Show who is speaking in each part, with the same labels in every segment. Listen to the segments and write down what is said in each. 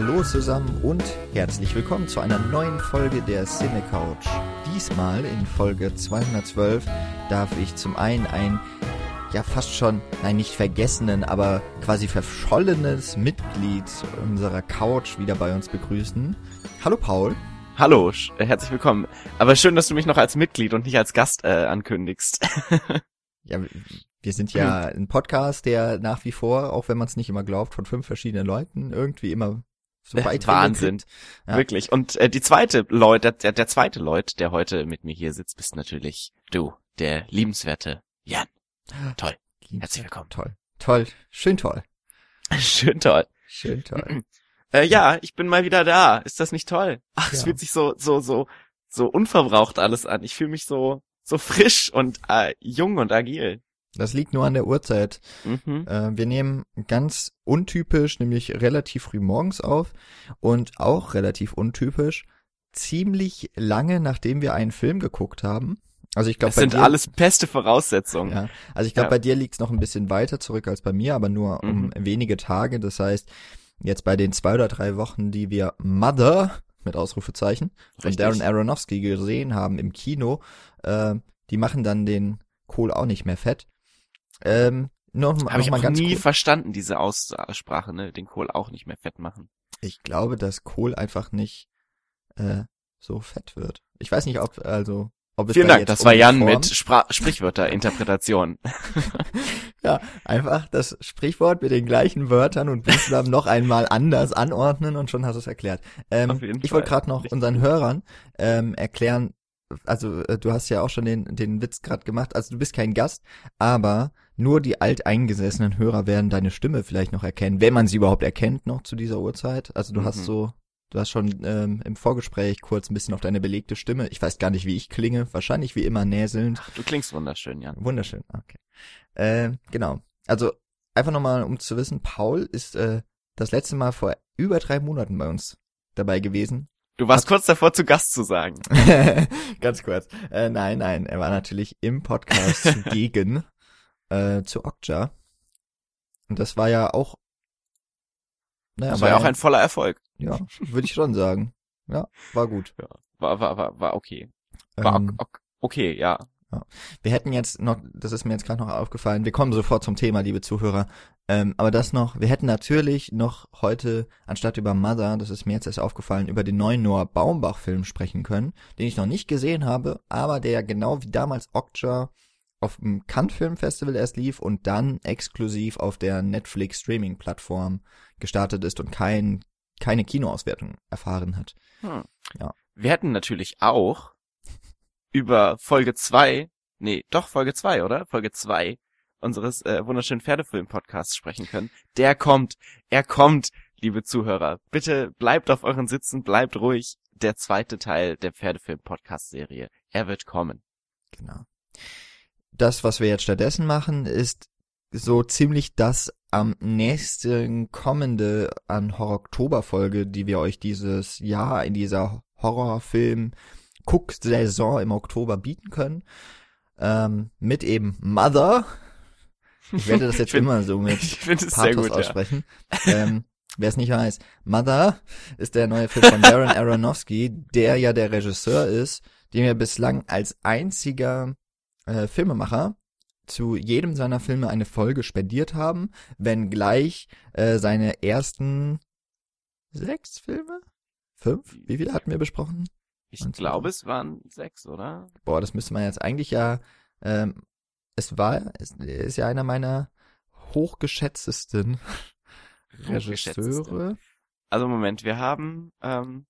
Speaker 1: Hallo zusammen und herzlich willkommen zu einer neuen Folge der Cine Couch. Diesmal in Folge 212 darf ich zum einen ein ja fast schon, nein nicht vergessenen, aber quasi verschollenes Mitglied unserer Couch wieder bei uns begrüßen. Hallo Paul.
Speaker 2: Hallo, äh, herzlich willkommen. Aber schön, dass du mich noch als Mitglied und nicht als Gast äh, ankündigst.
Speaker 1: ja, wir sind ja ein Podcast, der nach wie vor, auch wenn man es nicht immer glaubt, von fünf verschiedenen Leuten irgendwie immer so Beiträge
Speaker 2: Wahnsinn. Ja. Wirklich. Und äh, die zweite Leute, der, der zweite Leut, der heute mit mir hier sitzt, bist natürlich du, der liebenswerte Jan. Toll. Herzlich willkommen.
Speaker 1: Toll. Toll. Schön toll.
Speaker 2: Schön toll.
Speaker 1: Schön toll.
Speaker 2: Äh, ja, ich bin mal wieder da. Ist das nicht toll? Ach, ja. es fühlt sich so, so, so, so unverbraucht alles an. Ich fühle mich so, so frisch und äh, jung und agil.
Speaker 1: Das liegt nur an der Uhrzeit. Mhm. Äh, wir nehmen ganz untypisch, nämlich relativ früh morgens auf und auch relativ untypisch, ziemlich lange nachdem wir einen Film geguckt haben. Also ich glaube,
Speaker 2: das sind dir, alles beste Voraussetzungen.
Speaker 1: Ja, also ich glaube, ja. bei dir liegt es noch ein bisschen weiter zurück als bei mir, aber nur mhm. um wenige Tage. Das heißt, jetzt bei den zwei oder drei Wochen, die wir Mother mit Ausrufezeichen von Darren Aronofsky gesehen haben im Kino, äh, die machen dann den Kohl auch nicht mehr fett.
Speaker 2: Ähm, noch, Habe ich mal ganz nie cool. verstanden, diese Aussprache, ne? Den Kohl auch nicht mehr fett machen.
Speaker 1: Ich glaube, dass Kohl einfach nicht äh, so fett wird. Ich weiß nicht, ob, also, ob
Speaker 2: es Vielen da Dank, das war Jan mit Spra Sprichwörterinterpretation.
Speaker 1: ja, einfach das Sprichwort mit den gleichen Wörtern und Buchstaben noch einmal anders anordnen und schon hast du es erklärt. Ähm, ich wollte gerade noch unseren Hörern ähm, erklären, also äh, du hast ja auch schon den, den Witz gerade gemacht, also du bist kein Gast, aber nur die alteingesessenen Hörer werden deine Stimme vielleicht noch erkennen, wenn man sie überhaupt erkennt noch zu dieser Uhrzeit. Also du mhm. hast so, du hast schon ähm, im Vorgespräch kurz ein bisschen auf deine belegte Stimme. Ich weiß gar nicht, wie ich klinge, wahrscheinlich wie immer näselnd.
Speaker 2: Du klingst wunderschön, Jan.
Speaker 1: Wunderschön, okay. Äh, genau. Also einfach nochmal, um zu wissen, Paul ist äh, das letzte Mal vor über drei Monaten bei uns dabei gewesen
Speaker 2: Du warst Hat kurz davor, zu Gast zu sagen.
Speaker 1: Ganz kurz. Äh, nein, nein, er war natürlich im Podcast zugegen äh, zu Okja. Und das war ja auch.
Speaker 2: Naja, das war ja auch ein voller Erfolg.
Speaker 1: Ja, würde ich schon sagen. Ja, war gut. Ja,
Speaker 2: war, war, war, war okay. War ähm, okay, ja.
Speaker 1: Ja. Wir hätten jetzt noch, das ist mir jetzt gerade noch aufgefallen, wir kommen sofort zum Thema, liebe Zuhörer, ähm, aber das noch, wir hätten natürlich noch heute, anstatt über Mother, das ist mir jetzt erst aufgefallen, über den neuen Noah Baumbach-Film sprechen können, den ich noch nicht gesehen habe, aber der genau wie damals Okja auf dem Cannes Film Festival erst lief und dann exklusiv auf der Netflix Streaming Plattform gestartet ist und kein, keine Kinoauswertung erfahren hat. Hm.
Speaker 2: Ja. Wir hätten natürlich auch über Folge zwei, nee, doch Folge zwei, oder? Folge zwei unseres äh, wunderschönen Pferdefilm-Podcasts sprechen können. Der kommt, er kommt, liebe Zuhörer. Bitte bleibt auf euren Sitzen, bleibt ruhig. Der zweite Teil der Pferdefilm-Podcast-Serie. Er wird kommen.
Speaker 1: Genau. Das, was wir jetzt stattdessen machen, ist so ziemlich das am nächsten kommende an Horror-Oktober-Folge, die wir euch dieses Jahr in dieser Horrorfilm Cook-Saison im Oktober bieten können. Ähm, mit eben Mother. Ich werde das jetzt find, immer so mit Pathos gut, aussprechen. Ja. Ähm, Wer es nicht weiß, Mother ist der neue Film von Darren Aronofsky, der ja der Regisseur ist, dem wir bislang als einziger äh, Filmemacher zu jedem seiner Filme eine Folge spendiert haben, wenngleich äh, seine ersten sechs Filme? Fünf? Wie viele hatten wir besprochen?
Speaker 2: Ich Und glaube, es waren sechs, oder?
Speaker 1: Boah, das müsste man jetzt eigentlich ja. Ähm, es war, es ist ja einer meiner hochgeschätztesten Regisseure.
Speaker 2: Also Moment, wir haben, ähm,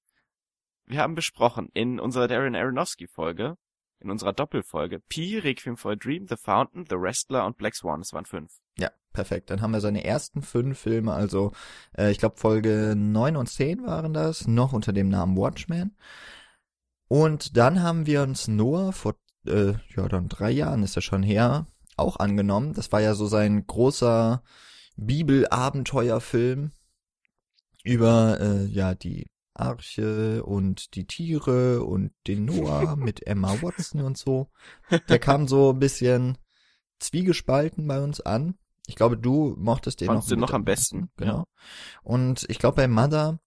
Speaker 2: wir haben besprochen in unserer Darren Aronofsky Folge, in unserer Doppelfolge, Pi, Requiem for a Dream, The Fountain, The Wrestler und Black Swan. Es waren fünf.
Speaker 1: Ja, perfekt. Dann haben wir seine ersten fünf Filme, also äh, ich glaube Folge neun und zehn waren das, noch unter dem Namen Watchmen. Und dann haben wir uns Noah vor, äh, ja, dann drei Jahren ist er schon her, auch angenommen. Das war ja so sein großer Bibelabenteuerfilm über, äh, ja, die Arche und die Tiere und den Noah mit Emma Watson und so. Der kam so ein bisschen zwiegespalten bei uns an. Ich glaube, du mochtest den
Speaker 2: Fandst noch. Den noch am besten.
Speaker 1: Genau. Ja. Und ich glaube, bei Mother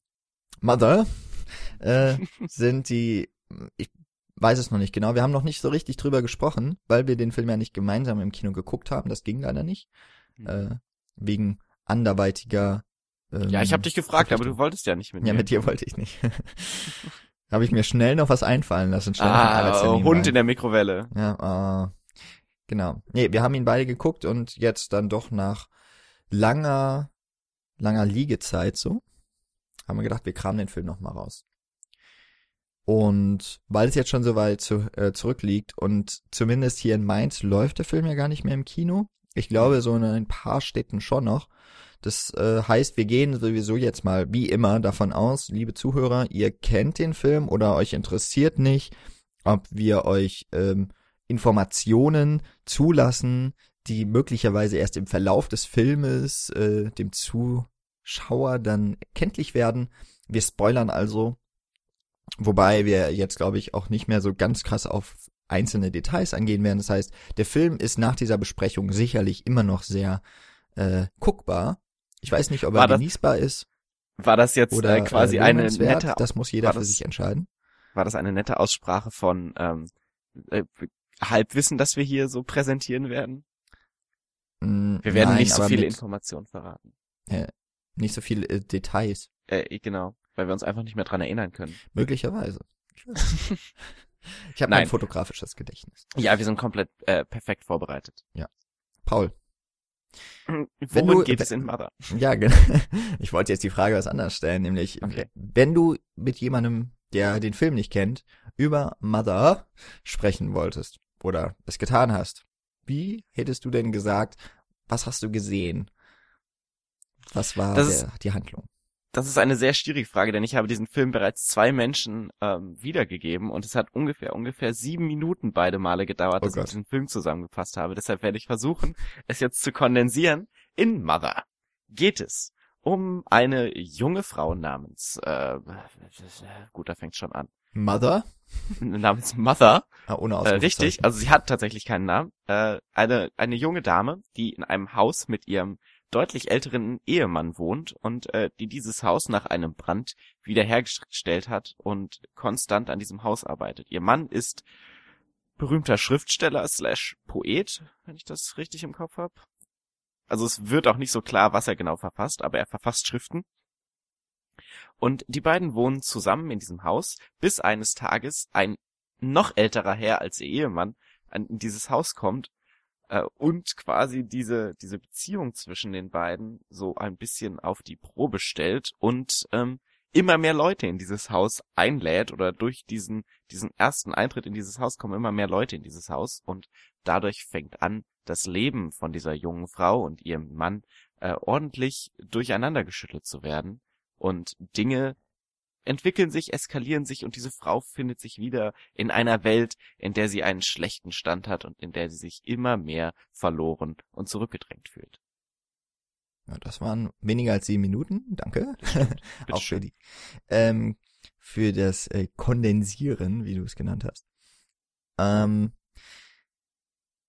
Speaker 1: Mother äh, sind die, ich weiß es noch nicht genau, wir haben noch nicht so richtig drüber gesprochen, weil wir den Film ja nicht gemeinsam im Kino geguckt haben, das ging leider nicht,
Speaker 2: Mhm.
Speaker 1: äh, wegen anderweitiger ähm,
Speaker 2: ja, ich habe dich gefragt, aber du wolltest ja nicht mit
Speaker 1: Ja,
Speaker 2: mir.
Speaker 1: mit dir wollte ich nicht. habe ich mir schnell noch was einfallen lassen. Schnell
Speaker 2: ah,
Speaker 1: Arbeitstermin
Speaker 2: Hund
Speaker 1: rein.
Speaker 2: in der Mikrowelle.
Speaker 1: Ja, äh, genau. Nee, wir haben ihn beide geguckt und jetzt dann doch nach langer, langer Liegezeit so, haben wir gedacht, wir kramen den Film noch mal raus. Und weil es jetzt schon so weit zu, äh, zurückliegt und zumindest hier in Mainz läuft der Film ja gar nicht mehr im Kino. Ich glaube, so in ein paar Städten schon noch. Das äh, heißt, wir gehen sowieso jetzt mal wie immer davon aus, liebe Zuhörer, ihr kennt den Film oder euch interessiert nicht, ob wir euch ähm, Informationen zulassen, die möglicherweise erst im Verlauf des Filmes äh, dem Zuschauer dann kenntlich werden. Wir spoilern also, wobei wir jetzt, glaube ich, auch nicht mehr so ganz krass auf einzelne Details angehen werden. Das heißt, der Film ist nach dieser Besprechung sicherlich immer noch sehr äh, guckbar. Ich weiß nicht, ob
Speaker 2: War
Speaker 1: er
Speaker 2: das-
Speaker 1: genießbar ist
Speaker 2: War das jetzt
Speaker 1: oder
Speaker 2: äh, quasi
Speaker 1: äh,
Speaker 2: eine nette,
Speaker 1: Das muss jeder
Speaker 2: war
Speaker 1: für
Speaker 2: das-
Speaker 1: sich entscheiden.
Speaker 2: war das eine nette Aussprache von ähm, äh, Halbwissen, das wir hier so präsentieren werden?
Speaker 1: Mm,
Speaker 2: Wir werden
Speaker 1: nein,
Speaker 2: nicht so viele
Speaker 1: mit
Speaker 2: Informationen verraten.
Speaker 1: nicht so viele äh, Details.
Speaker 2: Äh, genau, weil wir uns einfach nicht mehr dran erinnern können.
Speaker 1: Möglicherweise. Ich, habe ein fotografisches Gedächtnis.
Speaker 2: Ja, wir sind komplett äh, perfekt vorbereitet.
Speaker 1: Paul.
Speaker 2: Worum
Speaker 1: du-
Speaker 2: geht es in Mother?
Speaker 1: Ja, genau. Ich wollte jetzt die Frage was anders stellen, nämlich,
Speaker 2: Okay.
Speaker 1: wenn du mit jemandem, der den Film nicht kennt, über Mother sprechen wolltest oder es getan hast, wie hättest du denn gesagt, was hast du gesehen? Was war der, die Handlung?
Speaker 2: Das ist eine sehr schwierige Frage, denn ich habe diesen Film bereits zwei Menschen ähm, wiedergegeben und es hat ungefähr ungefähr sieben Minuten beide Male gedauert,
Speaker 1: Oh
Speaker 2: dass
Speaker 1: Gott.
Speaker 2: ich diesen Film zusammengefasst habe. Deshalb werde ich versuchen, es jetzt zu kondensieren. In Mother geht es um eine junge Frau namens äh, gut, da fängt schon an.
Speaker 1: Mother?
Speaker 2: namens Mother.
Speaker 1: Ah, ohne
Speaker 2: Äh, richtig, also sie hat tatsächlich keinen Namen. Äh, eine, eine junge Dame, die in einem Haus mit ihrem deutlich älteren Ehemann wohnt und äh, die dieses Haus nach einem Brand wiederhergestellt hat und konstant an diesem Haus arbeitet. Ihr Mann ist berühmter Schriftsteller slash Poet, wenn ich das richtig im Kopf habe. Also es wird auch nicht so klar, was er genau verfasst, aber er verfasst Schriften. Und die beiden wohnen zusammen in diesem Haus, bis eines Tages ein noch älterer Herr als ihr Ehemann an in dieses Haus kommt äh, und quasi diese diese Beziehung zwischen den beiden so ein bisschen auf die Probe stellt und ähm, immer mehr Leute in dieses Haus einlädt oder durch diesen diesen ersten Eintritt in dieses Haus kommen immer mehr Leute in dieses Haus und dadurch fängt an das Leben von dieser jungen Frau und ihrem Mann äh, ordentlich durcheinander geschüttelt zu werden und Dinge entwickeln sich, eskalieren sich und diese Frau findet sich wieder in einer Welt, in der sie einen schlechten Stand hat und in der sie sich immer mehr verloren und zurückgedrängt fühlt.
Speaker 1: Ja, das waren weniger als sieben Minuten. Danke. Auch für
Speaker 2: schön.
Speaker 1: die. Ähm, für das äh, Kondensieren, wie du es genannt hast. Ähm,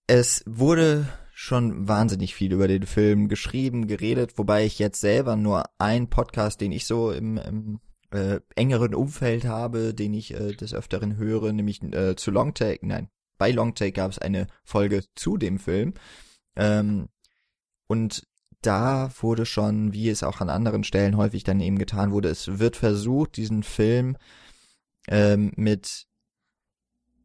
Speaker 1: es wurde schon wahnsinnig viel über den Film geschrieben, geredet, wobei ich jetzt selber nur einen Podcast, den ich so im, im äh, engeren Umfeld habe, den ich äh, des Öfteren höre, nämlich äh, zu Longtake, nein, bei Longtake gab es eine Folge zu dem Film. Ähm, und da wurde schon, wie es auch an anderen Stellen häufig dann eben getan wurde, es wird versucht, diesen Film ähm, mit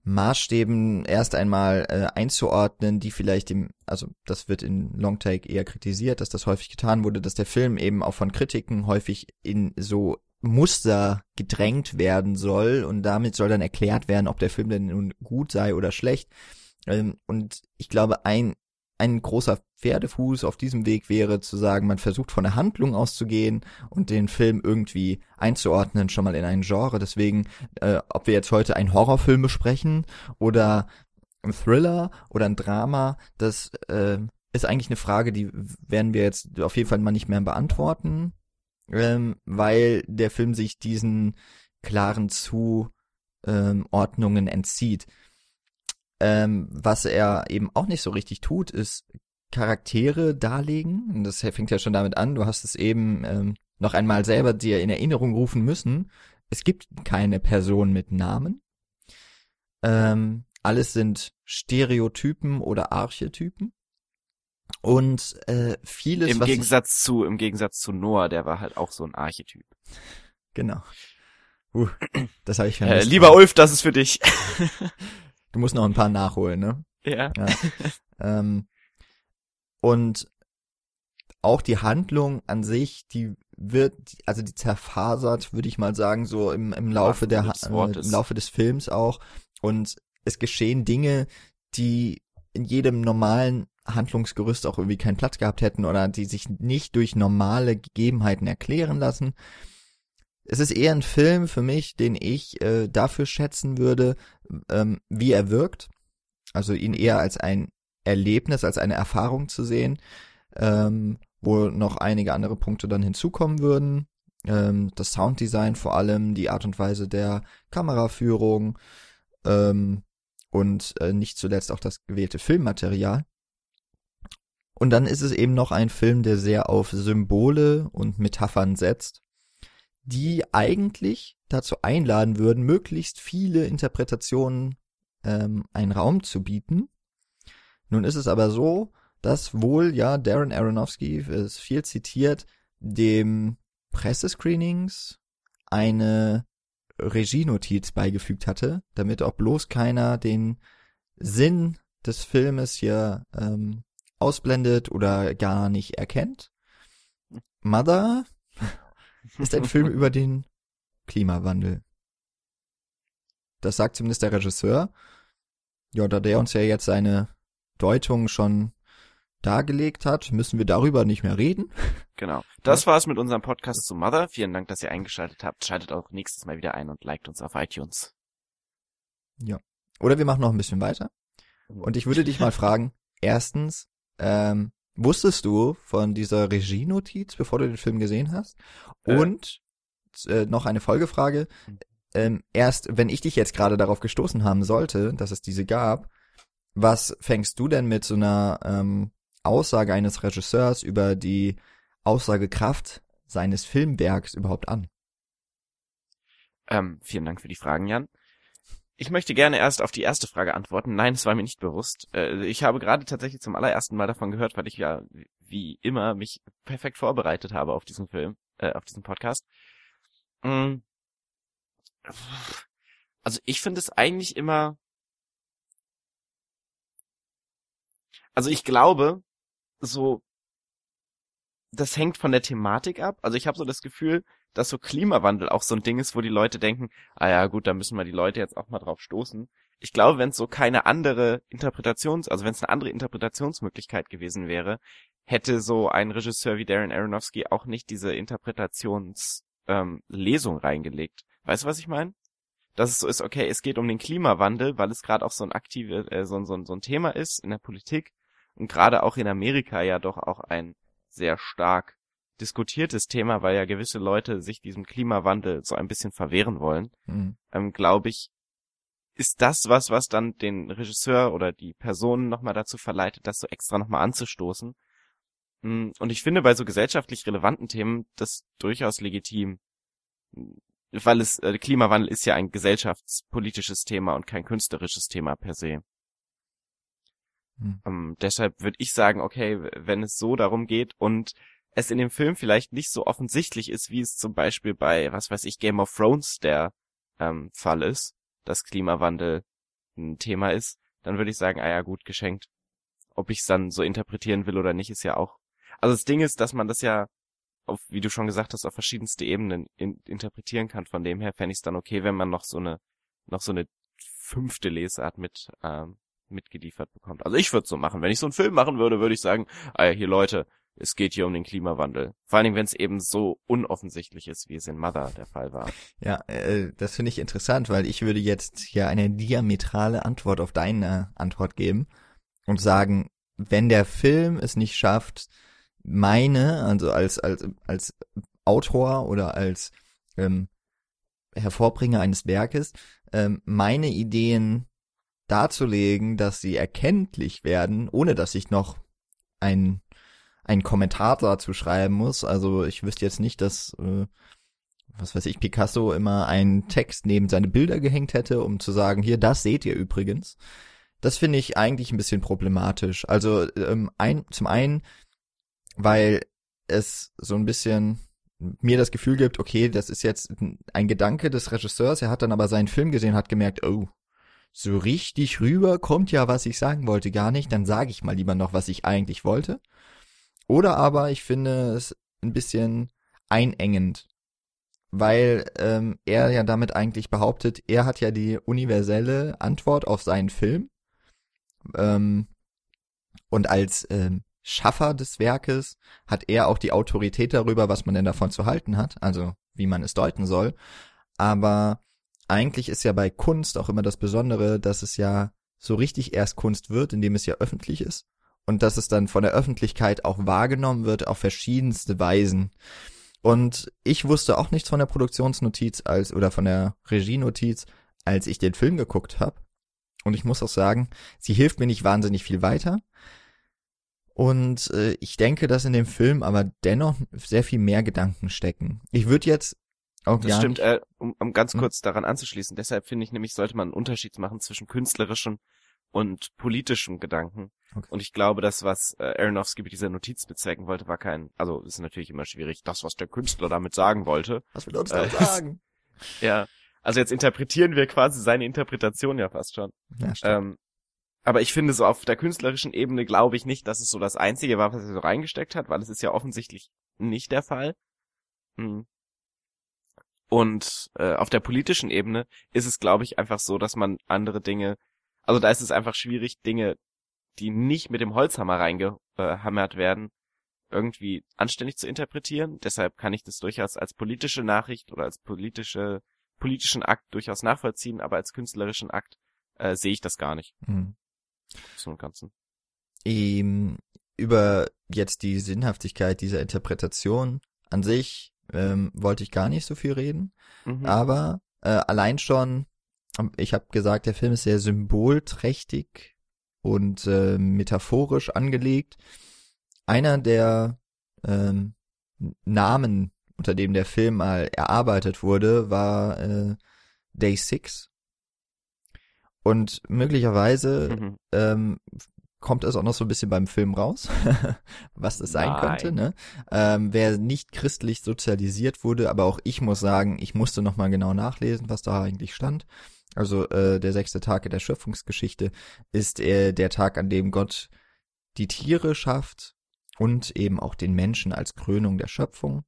Speaker 1: Maßstäben erst einmal äh, einzuordnen, die vielleicht dem, also das wird in Longtake eher kritisiert, dass das häufig getan wurde, dass der Film eben auch von Kritiken häufig in so Muster gedrängt werden soll und damit soll dann erklärt werden, ob der Film denn nun gut sei oder schlecht. Ähm, und ich glaube, ein ein großer Pferdefuß auf diesem Weg wäre zu sagen, man versucht von der Handlung auszugehen und den Film irgendwie einzuordnen, schon mal in ein Genre. Deswegen, äh, ob wir jetzt heute einen Horrorfilm besprechen oder ein Thriller oder ein Drama, das äh, ist eigentlich eine Frage, die werden wir jetzt auf jeden Fall mal nicht mehr beantworten, ähm, weil der Film sich diesen klaren Zuordnungen entzieht. Ähm, was er eben auch nicht so richtig tut, ist Charaktere darlegen. Und das fängt ja schon damit an. Du hast es eben ähm, noch einmal selber dir in Erinnerung rufen müssen, es gibt keine Person mit Namen. Ähm, alles sind Stereotypen oder Archetypen. Und äh, vieles,
Speaker 2: Im Gegensatz zu, im Gegensatz zu Noah, der war halt auch so ein Archetyp.
Speaker 1: genau. Uh, das habe ich
Speaker 2: Äh,
Speaker 1: vermisst.
Speaker 2: lieber Ulf, das ist für dich.
Speaker 1: Du musst noch ein paar nachholen, ne?
Speaker 2: ja.
Speaker 1: Ja. ähm, und auch die Handlung an sich, die wird, also die zerfasert, würde ich mal sagen, so im, im Laufe
Speaker 2: Wahrsten
Speaker 1: der, äh, im Laufe des Films auch. Und es geschehen Dinge, die in jedem normalen Handlungsgerüst auch irgendwie keinen Platz gehabt hätten oder die sich nicht durch normale Gegebenheiten erklären lassen. Es ist eher ein Film für mich, den ich äh, dafür schätzen würde, ähm, wie er wirkt. Also ihn eher als ein Erlebnis, als eine Erfahrung zu sehen, ähm, wo noch einige andere Punkte dann hinzukommen würden. Ähm, das Sounddesign vor allem, die Art und Weise der Kameraführung ähm, und äh, nicht zuletzt auch das gewählte Filmmaterial. Und dann ist es eben noch ein Film, der sehr auf Symbole und Metaphern setzt, die eigentlich dazu einladen würden, möglichst viele Interpretationen ähm, einen Raum zu bieten. Nun ist es aber so, dass wohl ja Darren Aronofsky ist viel zitiert, dem Pressescreenings eine Regienotiz beigefügt hatte, damit auch bloß keiner den Sinn des Filmes hier ähm, ausblendet oder gar nicht erkennt. Mother ist ein Film über den Klimawandel. Das sagt zumindest der Regisseur. Ja, da der uns ja jetzt seine Deutung schon dargelegt hat, müssen wir darüber nicht mehr reden.
Speaker 2: Genau. Das war's mit unserem Podcast zu Mother. Vielen Dank, dass ihr eingeschaltet habt. Schaltet auch nächstes Mal wieder ein und liked uns auf iTunes.
Speaker 1: Oder wir machen noch ein bisschen weiter. Und ich würde dich mal fragen, erstens, ähm, wusstest du von dieser Regienotiz, bevor du den Film gesehen hast?
Speaker 2: Äh.
Speaker 1: Und äh, noch eine Folgefrage. Ähm, erst, wenn ich dich jetzt gerade darauf gestoßen haben sollte, dass es diese gab, was fängst du denn mit so einer ähm, Aussage eines Regisseurs über die Aussagekraft seines Filmwerks überhaupt an?
Speaker 2: Ähm, vielen Dank für die Fragen, Jan. Ich möchte gerne erst auf die erste Frage antworten. Nein, es war mir nicht bewusst. Äh, ich habe gerade tatsächlich zum allerersten Mal davon gehört, weil ich ja wie immer mich perfekt vorbereitet habe auf diesen Film, äh, auf diesen Podcast. Mm. Also ich finde es eigentlich immer. Also ich glaube, so das hängt von der Thematik ab. Also ich habe so das Gefühl, dass so Klimawandel auch so ein Ding ist, wo die Leute denken, ah ja, gut, da müssen wir die Leute jetzt auch mal drauf stoßen. Ich glaube, wenn es so keine andere Interpretations, also wenn es eine andere Interpretationsmöglichkeit gewesen wäre, hätte so ein Regisseur wie Darren Aronofsky auch nicht diese Interpretationslesung ähm, Lesung reingelegt. Weißt du, was ich meine? Dass es so ist, okay, es geht um den Klimawandel, weil es gerade auch so ein aktive, äh, so, so, so ein Thema ist in der Politik und gerade auch in Amerika ja doch auch ein sehr stark diskutiertes Thema, weil ja gewisse Leute sich diesem Klimawandel so ein bisschen verwehren wollen,
Speaker 1: Hm.
Speaker 2: ähm, glaube ich, ist das was, was dann den Regisseur oder die Person nochmal dazu verleitet, das so extra nochmal anzustoßen. Mm, Und ich finde bei so gesellschaftlich relevanten Themen das durchaus legitim, Mm, weil es, äh, Klimawandel ist ja ein gesellschaftspolitisches Thema und kein künstlerisches Thema per se.
Speaker 1: Hm.
Speaker 2: Ähm, deshalb würde ich sagen, okay, wenn es so darum geht und es in dem Film vielleicht nicht so offensichtlich ist, wie es zum Beispiel bei, was weiß ich, Game of Thrones der ähm, Fall ist, dass Klimawandel ein Thema ist, dann würde ich sagen, ah ja, gut, geschenkt. Ob ich es dann so interpretieren will oder nicht, ist ja auch. Also das Ding ist, dass man das ja auf, wie du schon gesagt hast, auf verschiedenste Ebenen in, interpretieren kann. Von dem her fände ich es dann okay, wenn man noch so eine, noch so eine fünfte Lesart mit, ähm, mitgeliefert bekommt. Also ich würde so machen. Wenn ich so einen Film machen würde, würde ich sagen, ah ja, hier Leute, es geht hier um den Klimawandel. Vor allen Dingen, wenn es eben so unoffensichtlich ist, wie es in Mother der Fall war.
Speaker 1: Ja, äh, das finde ich interessant, weil ich würde jetzt hier eine diametrale Antwort auf deine Antwort geben und sagen, wenn der Film es nicht schafft, meine, also als als als Autor oder als ähm, Hervorbringer eines Werkes, ähm, meine Ideen darzulegen, dass sie erkenntlich werden, ohne dass ich noch ein einen Kommentar dazu schreiben muss. Also ich wüsste jetzt nicht, dass, äh, was weiß ich, Picasso immer einen Text neben seine Bilder gehängt hätte, um zu sagen, hier, das seht ihr übrigens. Das finde ich eigentlich ein bisschen problematisch. Also ähm, ein, zum einen, weil es so ein bisschen mir das Gefühl gibt, okay, das ist jetzt ein Gedanke des Regisseurs, er hat dann aber seinen Film gesehen, hat gemerkt, oh, so richtig rüber kommt ja, was ich sagen wollte, gar nicht, dann sage ich mal lieber noch, was ich eigentlich wollte. Oder aber ich finde es ein bisschen einengend, weil ähm, er ja damit eigentlich behauptet, er hat ja die universelle Antwort auf seinen Film. Ähm, und als ähm, Schaffer des Werkes hat er auch die Autorität darüber, was man denn davon zu halten hat, also wie man es deuten soll. Aber eigentlich ist ja bei Kunst auch immer das Besondere, dass es ja so richtig erst Kunst wird, indem es ja öffentlich ist und dass es dann von der Öffentlichkeit auch wahrgenommen wird auf verschiedenste Weisen. Und ich wusste auch nichts von der Produktionsnotiz als oder von der Regienotiz, als ich den Film geguckt habe. Und ich muss auch sagen, sie hilft mir nicht wahnsinnig viel weiter. Und äh, ich denke, dass in dem Film aber dennoch sehr viel mehr Gedanken stecken. Ich würde jetzt auch
Speaker 2: Das stimmt, äh, um, um ganz hm? kurz daran anzuschließen. Deshalb finde ich nämlich, sollte man einen Unterschied machen zwischen künstlerischem und politischem Gedanken. Okay. Und ich glaube, das, was äh, Aronofsky mit dieser Notiz bezwecken wollte, war kein, also ist natürlich immer schwierig, das, was der Künstler damit sagen wollte.
Speaker 1: Was will er uns äh, sagen?
Speaker 2: ja, also jetzt interpretieren wir quasi seine Interpretation ja fast schon. Ja. Ähm, aber ich finde so auf der künstlerischen Ebene glaube ich nicht, dass es so das Einzige war, was er so reingesteckt hat, weil es ist ja offensichtlich nicht der Fall. Hm. Und äh, auf der politischen Ebene ist es, glaube ich, einfach so, dass man andere Dinge, also da ist es einfach schwierig, Dinge, die nicht mit dem Holzhammer reingehammert werden, irgendwie anständig zu interpretieren. Deshalb kann ich das durchaus als politische Nachricht oder als politische politischen Akt durchaus nachvollziehen, aber als künstlerischen Akt äh, sehe ich das gar nicht. Mhm. So im Ganzen.
Speaker 1: Ähm, über jetzt die Sinnhaftigkeit dieser Interpretation an sich ähm, wollte ich gar nicht so viel reden, mhm. aber äh, allein schon, ich habe gesagt, der Film ist sehr symbolträchtig und äh, metaphorisch angelegt. Einer der ähm, Namen, unter dem der Film mal erarbeitet wurde, war äh, Day Six und möglicherweise mhm. ähm, kommt es auch noch so ein bisschen beim Film raus, was das sein Nein. könnte. Ne? Ähm, wer nicht christlich sozialisiert wurde, aber auch ich muss sagen, ich musste noch mal genau nachlesen, was da eigentlich stand. Also äh, der sechste Tag in der Schöpfungsgeschichte ist äh, der Tag, an dem Gott die Tiere schafft und eben auch den Menschen als Krönung der Schöpfung.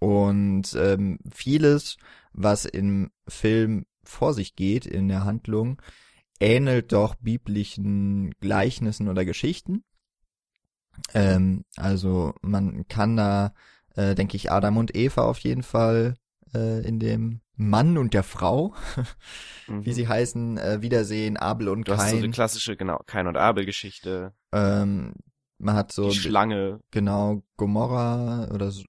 Speaker 1: Und ähm, vieles, was im Film vor sich geht in der Handlung, ähnelt doch biblischen Gleichnissen oder Geschichten. Ähm, also man kann da, äh, denke ich, Adam und Eva auf jeden Fall äh, in dem Mann und der Frau, mhm. wie sie heißen, äh, wiedersehen, Abel und
Speaker 2: du
Speaker 1: Kain.
Speaker 2: Hast so die klassische, genau, Kain und Abel Geschichte.
Speaker 1: Ähm, man hat so
Speaker 2: die Schlange.
Speaker 1: Genau, Gomorra oder so,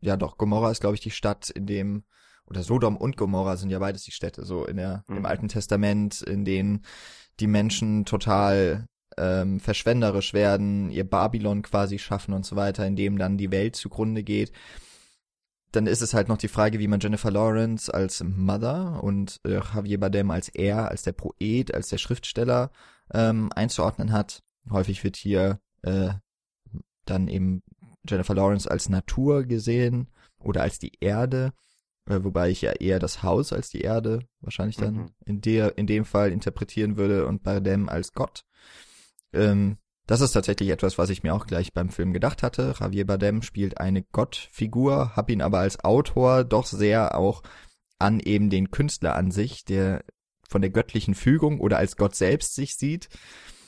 Speaker 1: ja doch, Gomorra ist glaube ich die Stadt, in dem oder Sodom und Gomorra sind ja beides die Städte, so in der, mhm. im Alten Testament, in denen die Menschen total ähm, verschwenderisch werden, ihr Babylon quasi schaffen und so weiter, in dem dann die Welt zugrunde geht. Dann ist es halt noch die Frage, wie man Jennifer Lawrence als Mother und äh, Javier Bardem als er, als der Poet, als der Schriftsteller ähm, einzuordnen hat. Häufig wird hier äh, dann eben Jennifer Lawrence als Natur gesehen oder als die Erde äh, wobei ich ja eher das Haus als die Erde wahrscheinlich dann mhm. in der in dem Fall interpretieren würde und Bardem als Gott. Ähm, das ist tatsächlich etwas, was ich mir auch gleich beim Film gedacht hatte. Javier Bardem spielt eine Gottfigur, hab ihn aber als Autor doch sehr auch an eben den Künstler an sich, der von der göttlichen Fügung oder als Gott selbst sich sieht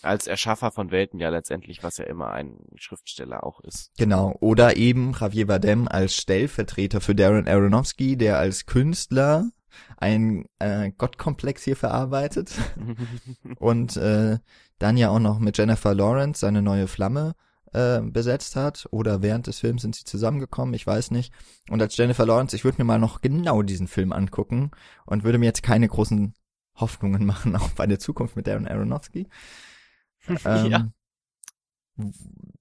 Speaker 2: als Erschaffer von Welten ja letztendlich, was ja immer ein Schriftsteller auch ist.
Speaker 1: Genau. Oder eben Javier Bardem als Stellvertreter für Darren Aronofsky, der als Künstler ein äh, Gottkomplex hier verarbeitet und äh, dann ja auch noch mit Jennifer Lawrence seine neue Flamme äh, besetzt hat oder während des Films sind sie zusammengekommen, ich weiß nicht. Und als Jennifer Lawrence, ich würde mir mal noch genau diesen Film angucken und würde mir jetzt keine großen Hoffnungen machen auf eine Zukunft mit Darren Aronofsky.
Speaker 2: Ähm, ja.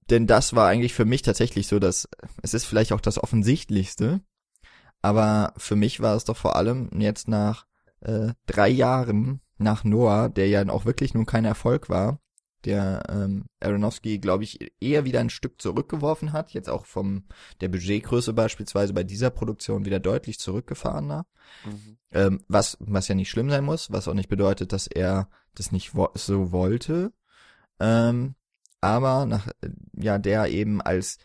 Speaker 1: denn das war eigentlich für mich tatsächlich so, dass es ist vielleicht auch das Offensichtlichste, aber für mich war es doch vor allem jetzt nach äh, drei Jahren nach Noah, der ja auch wirklich nun kein Erfolg war, der ähm, Aronofsky, glaube ich, eher wieder ein Stück zurückgeworfen hat, jetzt auch vom der Budgetgröße beispielsweise bei dieser Produktion wieder deutlich zurückgefahrener. Mhm. Ähm, was, was ja nicht schlimm sein muss, was auch nicht bedeutet, dass er das nicht wo so wollte. Ähm, aber nach, ja, der eben als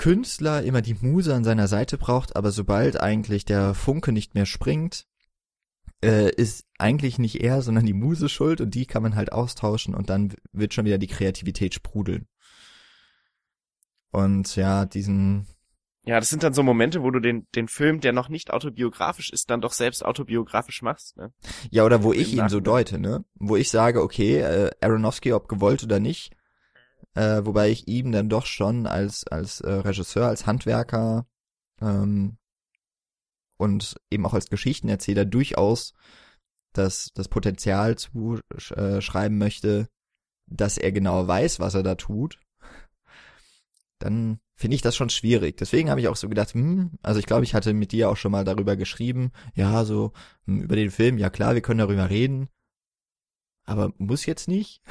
Speaker 1: Künstler immer die Muse an seiner Seite braucht, aber sobald eigentlich der Funke nicht mehr springt, äh, ist eigentlich nicht er, sondern die Muse schuld und die kann man halt austauschen und dann wird schon wieder die Kreativität sprudeln. Und ja, diesen.
Speaker 2: Ja, das sind dann so Momente, wo du den, den Film, der noch nicht autobiografisch ist, dann doch selbst autobiografisch machst, ne?
Speaker 1: Ja, oder wo ich ihn so deute, ne? Wo ich sage, okay, äh, Aronofsky, ob gewollt oder nicht, äh, wobei ich ihm dann doch schon als, als äh, Regisseur, als Handwerker ähm, und eben auch als Geschichtenerzähler durchaus das, das Potenzial zu äh, möchte, dass er genau weiß, was er da tut, dann finde ich das schon schwierig. Deswegen habe ich auch so gedacht, hm, also ich glaube, ich hatte mit dir auch schon mal darüber geschrieben, ja, so hm, über den Film, ja klar, wir können darüber reden, aber muss jetzt nicht.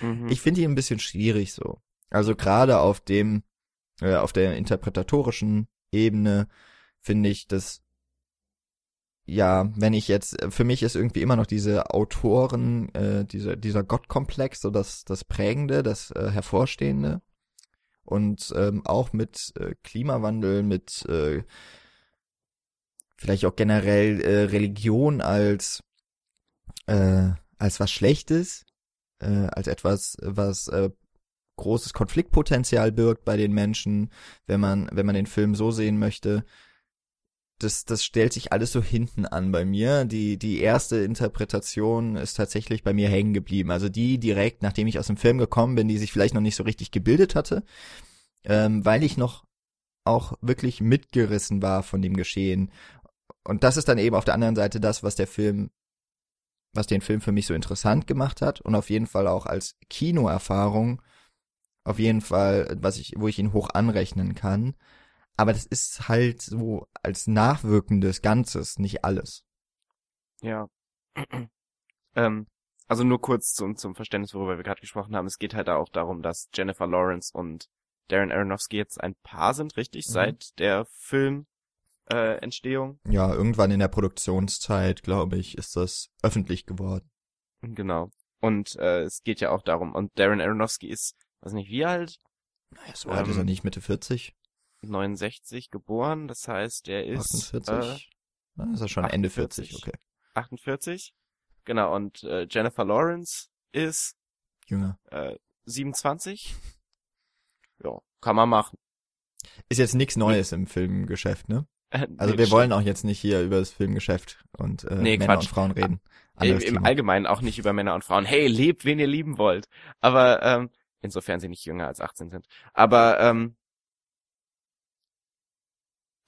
Speaker 1: Mhm. Ich finde ihn ein bisschen schwierig so. Also gerade auf dem, äh, auf der interpretatorischen Ebene finde ich das ja, wenn ich jetzt, für mich ist irgendwie immer noch diese Autoren, äh, dieser, dieser Gottkomplex, so das, das Prägende, das äh, Hervorstehende. Und ähm, auch mit äh, Klimawandel, mit äh, vielleicht auch generell äh, Religion als, äh, als was Schlechtes, äh, als etwas, was äh, großes Konfliktpotenzial birgt bei den Menschen, wenn man, wenn man den Film so sehen möchte das, das stellt sich alles so hinten an bei mir. Die, die erste Interpretation ist tatsächlich bei mir hängen geblieben. Also die direkt, nachdem ich aus dem Film gekommen bin, die sich vielleicht noch nicht so richtig gebildet hatte, ähm, weil ich noch auch wirklich mitgerissen war von dem Geschehen. Und das ist dann eben auf der anderen Seite das, was der Film, was den Film für mich so interessant gemacht hat und auf jeden Fall auch als Kinoerfahrung, auf jeden Fall, was ich, wo ich ihn hoch anrechnen kann aber das ist halt so als nachwirkendes Ganzes, nicht alles.
Speaker 2: Ja. ähm, also nur kurz zum, zum Verständnis, worüber wir gerade gesprochen haben. Es geht halt auch darum, dass Jennifer Lawrence und Darren Aronofsky jetzt ein Paar sind, richtig? Mhm. Seit der Film äh, Entstehung.
Speaker 1: Ja, irgendwann in der Produktionszeit, glaube ich, ist das öffentlich geworden.
Speaker 2: Genau. Und äh, es geht ja auch darum, und Darren Aronofsky ist, weiß nicht, wie alt?
Speaker 1: Naja, so alt ähm, ist er nicht, Mitte 40.
Speaker 2: 69 geboren, das heißt, er ist
Speaker 1: 48. Äh, Na, ist er schon 48, Ende 40, okay.
Speaker 2: 48. Genau, und äh, Jennifer Lawrence ist
Speaker 1: jünger.
Speaker 2: Äh, 27. Ja, kann man machen.
Speaker 1: Ist jetzt nichts Neues im Filmgeschäft, ne? Also nee, wir wollen auch jetzt nicht hier über das Filmgeschäft und äh, nee, Männer Quatsch. und Frauen reden.
Speaker 2: Im, Im Allgemeinen auch nicht über Männer und Frauen. Hey, lebt, wen ihr lieben wollt. Aber ähm, insofern sie nicht jünger als 18 sind. Aber ähm,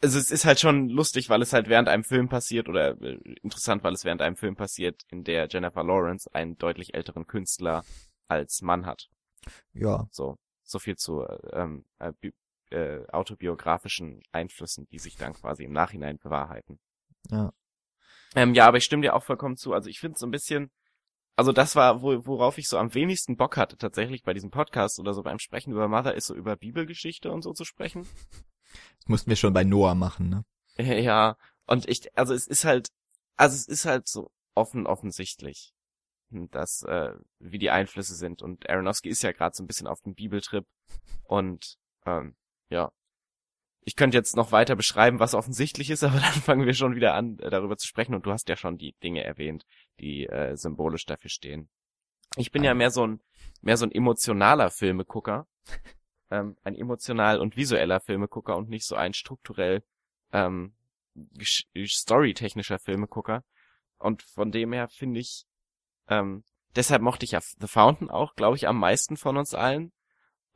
Speaker 2: also es ist halt schon lustig, weil es halt während einem Film passiert oder äh, interessant, weil es während einem Film passiert, in der Jennifer Lawrence einen deutlich älteren Künstler als Mann hat.
Speaker 1: Ja.
Speaker 2: So, so viel zu ähm, äh, autobiografischen Einflüssen, die sich dann quasi im Nachhinein bewahrheiten.
Speaker 1: Ja.
Speaker 2: Ähm, ja, aber ich stimme dir auch vollkommen zu. Also ich finde so ein bisschen, also das war, wo, worauf ich so am wenigsten Bock hatte tatsächlich bei diesem Podcast oder so beim Sprechen über Mother, ist so über Bibelgeschichte und so zu sprechen.
Speaker 1: Das mussten wir schon bei Noah machen, ne?
Speaker 2: Ja, und ich, also es ist halt, also es ist halt so offen offensichtlich, dass, äh, wie die Einflüsse sind. Und Aronofsky ist ja gerade so ein bisschen auf dem Bibeltrip. Und, ähm, ja. Ich könnte jetzt noch weiter beschreiben, was offensichtlich ist, aber dann fangen wir schon wieder an, äh, darüber zu sprechen. Und du hast ja schon die Dinge erwähnt, die äh, symbolisch dafür stehen. Ich bin ja mehr so ein, mehr so ein emotionaler Filmegucker ähm, ein emotional und visueller Filmegucker und nicht so ein strukturell ähm, storytechnischer Filmegucker. Und von dem her finde ich, ähm, deshalb mochte ich ja The Fountain auch, glaube ich, am meisten von uns allen.